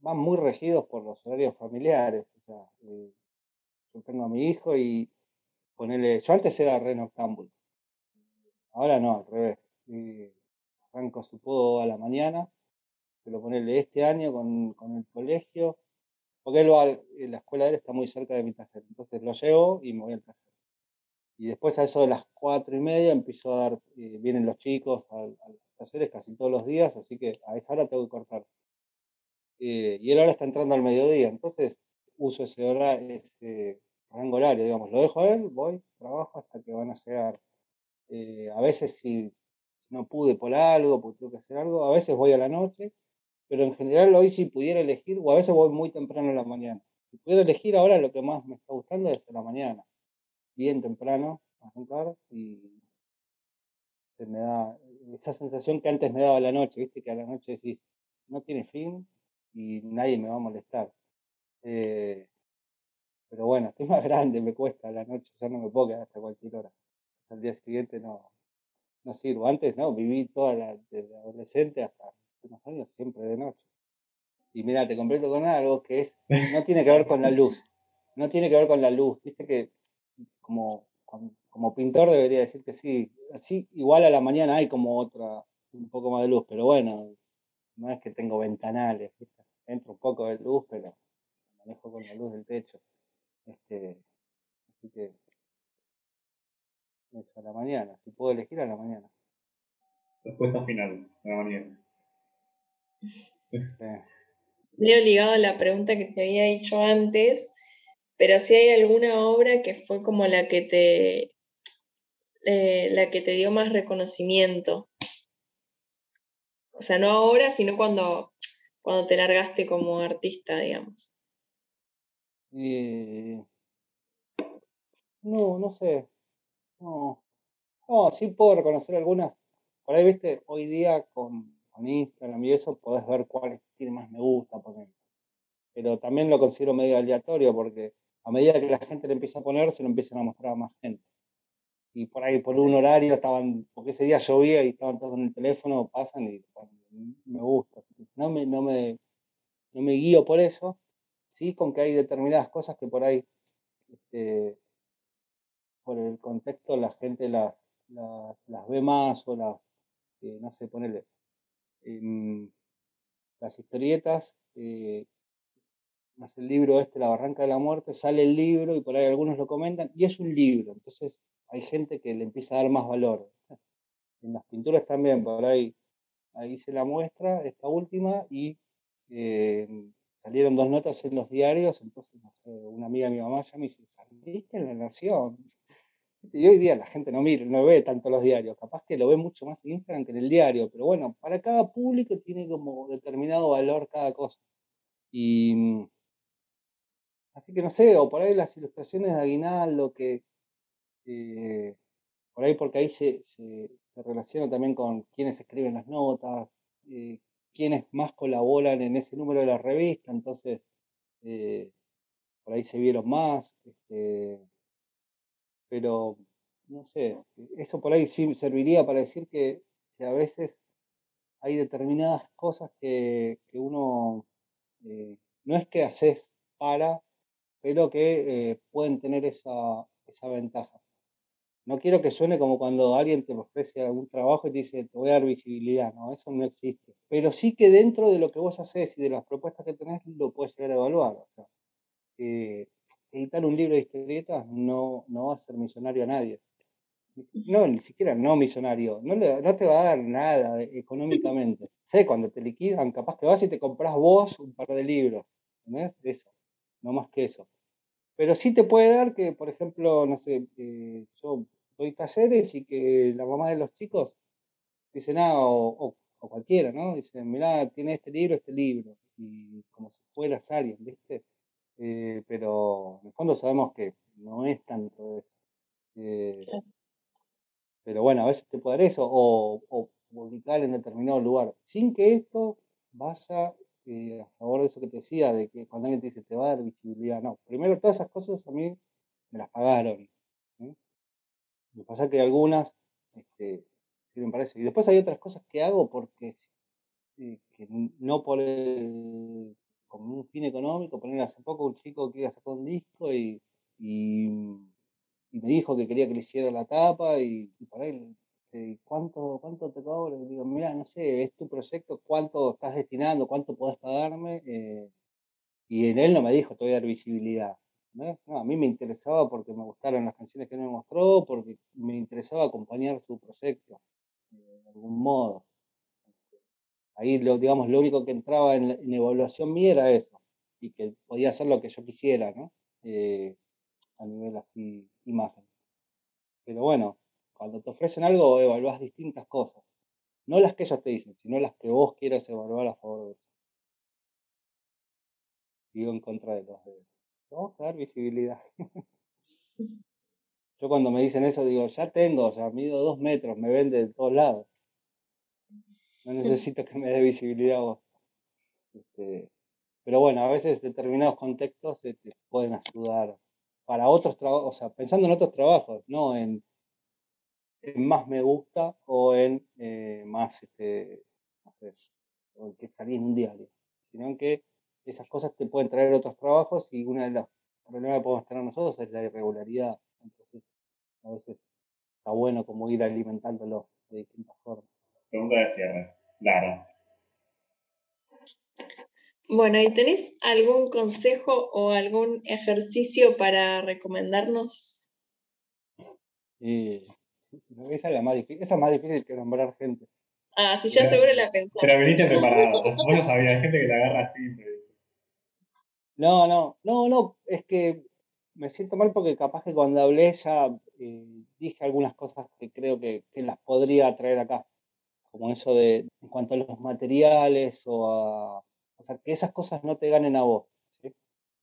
van muy regidos por los horarios familiares. O sea, eh, yo tengo a mi hijo y ponerle. Yo antes era re noctámbulo. Ahora no, al revés. arranco su podo a la mañana, pero ponerle este año con, con el colegio porque él la escuela de él está muy cerca de mi taller. Entonces lo llevo y me voy al taller. Y después a eso de las cuatro y media empiezo a dar, eh, vienen los chicos a, los talleres casi todos los días, así que a esa hora tengo que cortar. Eh, y él ahora está entrando al mediodía, entonces uso ese, hora, ese rango horario, digamos, lo dejo a él, voy, trabajo hasta que van a llegar. Eh, a veces si no pude por algo, porque tengo que hacer algo, a veces voy a la noche pero en general hoy si pudiera elegir, o a veces voy muy temprano en la mañana. Si pudiera elegir ahora lo que más me está gustando es en la mañana, bien temprano, arrancar y se me da esa sensación que antes me daba la noche, viste que a la noche decís, no tiene fin y nadie me va a molestar. Eh, pero bueno, estoy más grande, me cuesta la noche, ya no me puedo quedar hasta cualquier hora. Al día siguiente no, no sirvo. Antes no, viví toda la, desde adolescente hasta unos años siempre de noche. Y mira, te completo con algo que es, no tiene que ver con la luz. No tiene que ver con la luz. Viste que como, como pintor debería decir que sí. Así, igual a la mañana hay como otra, un poco más de luz, pero bueno, no es que tengo ventanales, ¿viste? Entro un poco de luz, pero manejo con la luz del techo. Este, así que eso, a la mañana. Si puedo elegir a la mañana. Respuesta final, a la mañana. Le he ligado a la pregunta que te había hecho antes, pero si hay alguna obra que fue como la que te, eh, la que te dio más reconocimiento. O sea, no ahora, sino cuando, cuando te largaste como artista, digamos. Eh, no, no sé. No. no, sí puedo reconocer algunas. Por ahí, viste, hoy día con con Instagram y eso, podés ver cuáles tiene más me gusta, poner. Pero también lo considero medio aleatorio porque a medida que la gente le empieza a poner, se lo empiezan a mostrar a más gente. Y por ahí, por un horario, estaban, porque ese día llovía y estaban todos en el teléfono, pasan y me gusta. No me, no, me, no me guío por eso, sí, con que hay determinadas cosas que por ahí, este, por el contexto, la gente las, las, ve más o las, eh, no sé, ponerle en las historietas, eh, más el libro este, La Barranca de la Muerte, sale el libro y por ahí algunos lo comentan, y es un libro, entonces hay gente que le empieza a dar más valor. En las pinturas también, por ahí, ahí se la muestra, esta última, y eh, salieron dos notas en los diarios, entonces una amiga de mi mamá ya me dice, ¿saliste en la Nación? Y hoy día la gente no mira, no ve tanto los diarios, capaz que lo ve mucho más en Instagram que en el diario, pero bueno, para cada público tiene como determinado valor cada cosa. Y mm, así que no sé, o por ahí las ilustraciones de Aguinaldo, que eh, por ahí porque ahí se, se, relaciona también con quienes escriben las notas, eh, quienes más colaboran en ese número de la revista, entonces eh, por ahí se vieron más. Este, pero no sé, eso por ahí sí serviría para decir que, a veces hay determinadas cosas que, uno, eh, no es que haces para, pero que eh, pueden tener esa, esa ventaja. No quiero que suene como cuando alguien te ofrece algún trabajo y te dice, te voy a dar visibilidad, no, eso no existe. Pero sí que dentro de lo que vos haces y de las propuestas que tenés, lo puedes llegar a evaluar. Eh, editar un libro de historietas no, no va a ser misionario a nadie. No, ni siquiera no misionario. No, no te va a dar nada económicamente. sé, cuando te liquidan, capaz que vas y te compras vos un par de libros. ¿Entendés? Eso. No más que eso. Pero sí te puede dar que, por ejemplo, no sé, eh, yo doy talleres y que la mamá de los chicos dice nada, ah, o, cualquiera, ¿no? Dice, mirá, tiene este libro, este libro. Y como si fueras alguien, ¿viste? Eh, pero en el fondo sabemos que no es tanto eso. Eh, pero bueno, a veces te puede dar eso, o, publicar en determinado lugar, sin que esto vaya eh, a favor de eso que te decía, de que cuando alguien te dice te va a dar visibilidad, no. Primero, todas esas cosas a mí me las pagaron. Me pasa que algunas este, sirven para eso. Y después hay otras cosas que hago porque que no por el, como un fin económico, poner hace poco un chico que iba a sacar un disco y, y, me dijo que quería que le hiciera la tapa y, y por ahí, este, ¿cuánto, ¿cuánto te cobro? Y digo, mira, no sé, es tu proyecto, ¿cuánto estás destinando? ¿Cuánto podés pagarme? Eh, y en él no me dijo, te voy a dar visibilidad. ¿no? a mí me interesaba porque me gustaron las canciones que me mostró, porque me interesaba acompañar su proyecto, eh, de algún modo. Ahí, lo, digamos, lo único que entraba en, evaluación mía era eso, y que podía hacer lo que yo quisiera, ¿no? Eh, a nivel así, imagen. Pero bueno, cuando te ofrecen algo, evaluás distintas cosas. No las que ellos te dicen, sino las que vos quieras evaluar a favor de eso. Digo en contra de los de, vamos a dar visibilidad. Yo cuando me dicen eso digo, ya tengo, o sea, mido dos metros, me ven de todos lados. No necesito que me dé visibilidad vos. Este, pero bueno, a veces determinados contextos te pueden ayudar para otros trabajos, o sea, pensando en otros trabajos, no en, más me gusta o en eh, más, este, no sé, o en que salí en un diario, sino en que esas cosas te pueden traer otros trabajos y uno de los problemas que podemos tener nosotros es la irregularidad. Entonces, a veces está bueno como ir alimentándolo de distintas formas. Pregunta de cierre. Claro. Bueno, ¿y tenés algún consejo o algún ejercicio para recomendarnos? esa, es la más difícil, esa es más difícil que nombrar gente. Ah, sí, ya seguro la pensé. Pero veniste preparado. Vos no sabías, hay gente que la agarra así. No, no, no, no, es que me siento mal porque capaz que cuando hablé ya eh, dije algunas cosas que creo que, que las podría traer acá como eso de en cuanto a los materiales o a, o sea, que esas cosas no te ganen a vos.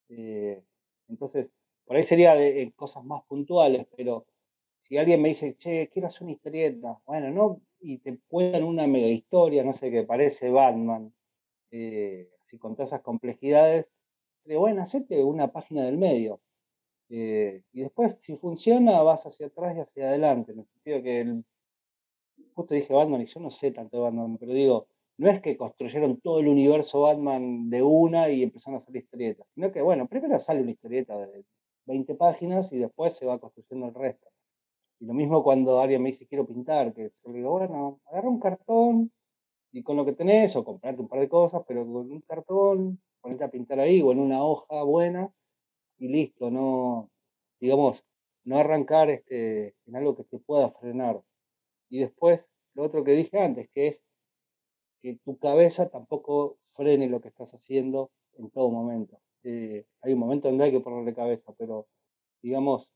Eh, entonces, por ahí sería cosas más puntuales, pero si alguien me dice, che, quiero hacer una historieta, bueno, no, y te cuentan una mega historia, no sé, que parece Batman, eh, así con todas esas complejidades, pero bueno, hacete una página del medio. Eh, y después, si funciona, vas hacia atrás y hacia adelante, en el sentido que el justo dije Batman y yo no sé tanto de Batman, pero digo, no es que construyeron todo el universo Batman de una y empezaron a hacer historietas, sino que, bueno, primero sale una historieta de 20 páginas y después se va construyendo el resto. Y lo mismo cuando alguien me dice quiero pintar, que yo digo, bueno, agarra un cartón y con lo que tenés, o comprarte un par de cosas, pero con un cartón, ponete a pintar ahí o en una hoja buena y listo, no, digamos, no arrancar este, en algo que te pueda frenar. Y después, lo otro que dije antes, que es que tu cabeza tampoco frene lo que estás haciendo en todo momento. Eh, hay un momento donde hay que ponerle cabeza, pero digamos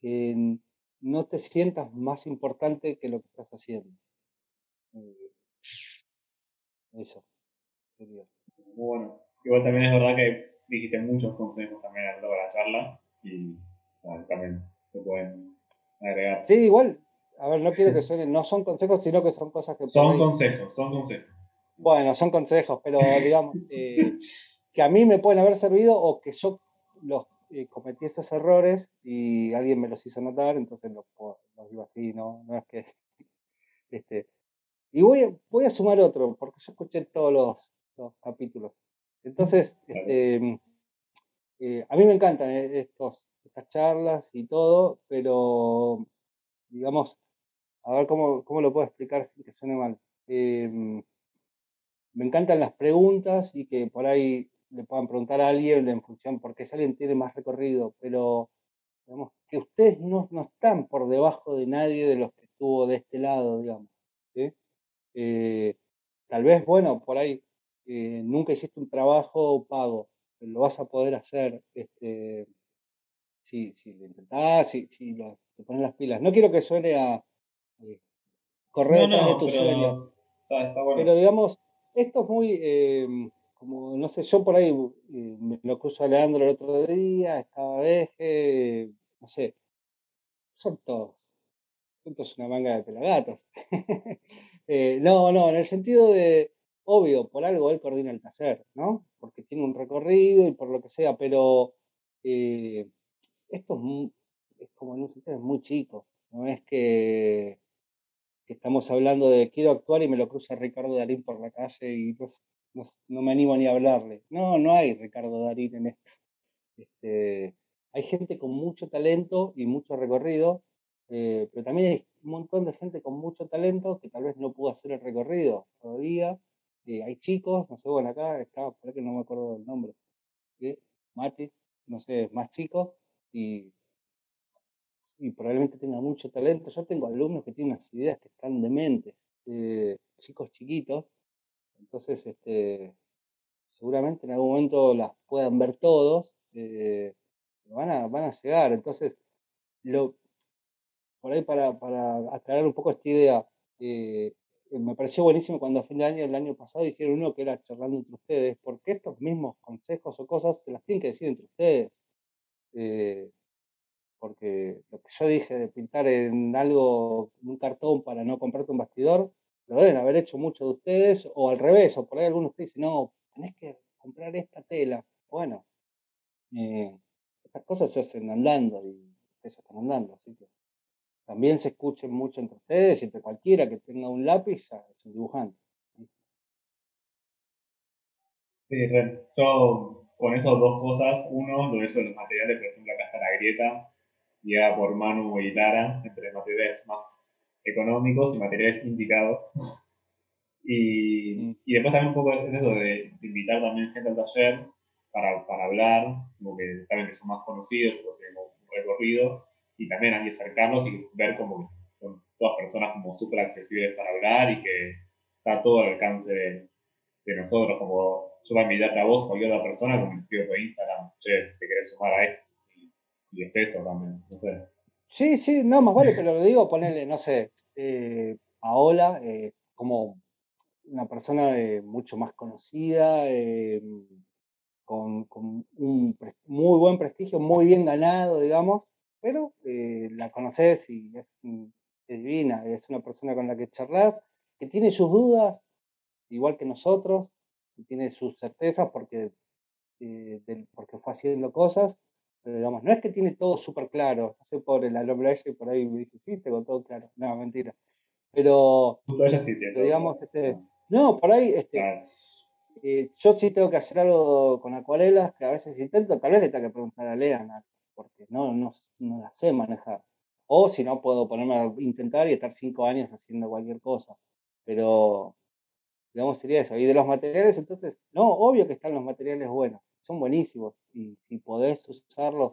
que no te sientas más importante que lo que estás haciendo. Eh, eso sería. Bueno, igual también es verdad que dijiste muchos consejos también a lo de la charla y también se pueden agregar. Sí, igual a ver, no quiero que suenen, no son consejos, sino que son cosas que... Son consejos, son consejos. Bueno, son consejos, pero digamos, eh, que a mí me pueden haber servido o que yo los eh, cometí esos errores y alguien me los hizo notar, entonces los, digo así, ¿no? No es que... Este, y voy a, voy a sumar otro, porque yo escuché todos los, capítulos. Entonces, este, eh, a mí me encantan estos, estas charlas y todo, pero digamos, a ver cómo, cómo lo puedo explicar sin que suene mal. Em, me encantan las preguntas y que por ahí le puedan preguntar a alguien en función, porque si alguien tiene más recorrido, pero digamos, que ustedes no, no están por debajo de nadie de los que estuvo de este lado, digamos. Eh, tal vez, bueno, por ahí eh, nunca hiciste un trabajo pago, pero lo vas a poder hacer este, si, si lo intentás, si, si te pones las pilas. No quiero que suene a eh, correr detrás de tu sueño. Pero digamos, esto es muy, como, no sé, yo por ahí me lo cruzo a Leandro el otro día, estaba veje, no sé, son todos, es una manga de pelagatos. Eh, no, no, en el sentido de, obvio, por algo él coordina el taller, ¿no? Porque tiene un recorrido y por lo que sea, pero eh, esto es, muy, es como en un sentido es muy chico, no es que, estamos hablando de quiero actuar y me lo cruza Ricardo Darín por la calle y no, no, me animo ni a hablarle. No, no hay Ricardo Darín en esto. Este, hay gente con mucho talento y mucho recorrido, eh, pero también hay un montón de gente con mucho talento que tal vez no pudo hacer el recorrido todavía. Eh, hay chicos, no sé, bueno, acá estaba, por que no me acuerdo del nombre, ¿sí? Mati, no sé, más chico, y, y probablemente tenga mucho talento. Yo tengo alumnos que tienen unas ideas que están dementes, eh, chicos chiquitos, entonces este, seguramente en algún momento las puedan ver todos, eh, van, a, van a llegar. Entonces, lo, por ahí para, para aclarar un poco esta idea, eh, me pareció buenísimo cuando a fin de año, el año pasado, hicieron uno que era charlando entre ustedes, porque estos mismos consejos o cosas se las tienen que decir entre ustedes. Eh, porque lo que yo dije de pintar en algo, en un cartón para no comprarte un bastidor, lo deben haber hecho muchos de ustedes, o al revés, o por ahí algunos ustedes dicen, no, tenés que comprar esta tela. Bueno, eh, estas cosas se hacen andando y ellos están andando, así que también se escuchen mucho entre ustedes y entre cualquiera que tenga un lápiz, es un dibujante. Sí, yo con esas dos cosas, uno, lo eso de los materiales, por ejemplo, acá está la grieta, guiada por Manu y Lara, entre materiales más económicos y materiales indicados. Y, y después también un poco es eso de, invitar también gente al taller para, para hablar, como que saben que son más conocidos, porque tenemos un recorrido, y también hay que acercarnos y ver como son todas personas como súper accesibles para hablar y que está todo al alcance de, nosotros, como yo voy a invitarte a vos, cualquier otra persona, como me escribo por Instagram, che, te querés sumar a esto, y, es eso también, no sé. Sí, sí, no, más vale, pero lo digo, ponerle, no sé, eh, Paola, eh, como una persona eh, mucho más conocida, eh, con, con, un muy buen prestigio, muy bien ganado, digamos, pero la conoces y es, divina, es una persona con la que charlas, que tiene sus dudas, igual que nosotros, y tiene sus certezas porque, porque fue haciendo cosas, digamos, no es que tiene todo súper claro, no sé por el alumno y por ahí me dice, sí, tengo todo claro, no, mentira, pero, digamos, este, no, por ahí, este, eh, yo sí tengo que hacer algo con acuarelas, que a veces intento, tal vez le tengo que preguntar a Leana, porque no, no, no la sé manejar. O si no, puedo ponerme a intentar y estar cinco años haciendo cualquier cosa. Pero, digamos, sería eso. Y de los materiales, entonces, no, obvio que están los materiales buenos, son buenísimos. Y si podés usarlos,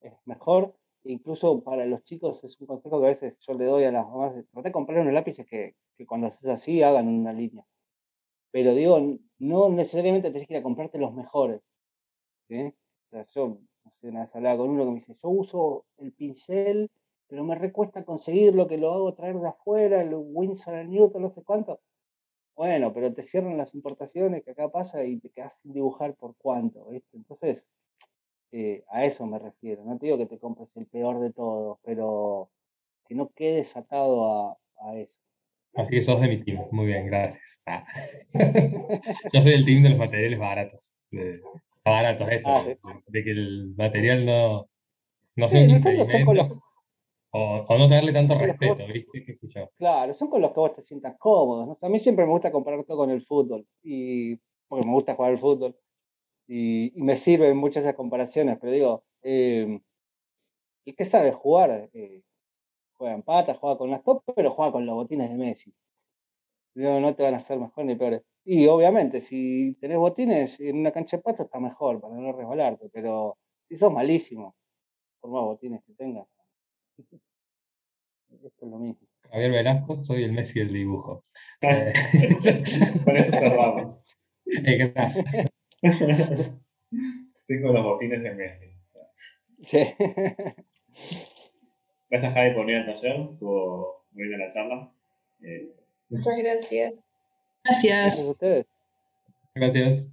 es mejor. incluso para los chicos es un consejo que a veces yo le doy a las mamás, tratar de comprar unos lápices que, que cuando haces así hagan una línea. Pero digo, no necesariamente tenés que ir a comprarte los mejores. ¿sí? Yo no sé, una vez hablaba con uno que me dice, yo uso el pincel, pero me recuesta conseguirlo, que lo hago traer de afuera, el Winsor, el Newton, no sé cuánto. Bueno, pero te cierran las importaciones que acá pasa y te quedas sin dibujar por cuánto, Entonces, eh, a eso me refiero. No te digo que te compres el peor de todos, pero que no quedes atado a, eso. Así que sos de mi team. Muy bien, gracias. Ah. Yo soy el team de los materiales baratos baratos esto, ah, de que el material no, no sea un impedimento. O, o, no tenerle tanto respeto, ¿viste? ¿Qué Claro, son con los que vos te sientas cómodo. A mí siempre me gusta comparar todo con el fútbol, y, porque me gusta jugar al fútbol. y, me sirven muchas esas comparaciones, pero digo, eh, ¿y qué sabe jugar? Eh, juega en patas, juega con las top, pero juega con los botines de Messi. No, no te van a hacer mejor ni peor. Y obviamente, si tenés botines en una cancha de patas está mejor para no resbalarte, pero si sos malísimo, por más botines que tengas, esto es lo mismo. Javier Velasco, soy el Messi del dibujo. Con eso cerramos. Tengo los botines de Messi. Sí. Gracias Javi por venir al taller, estuvo muy bien la charla. Eh, Muchas gracias. Gracias. Gracias a ustedes. Gracias.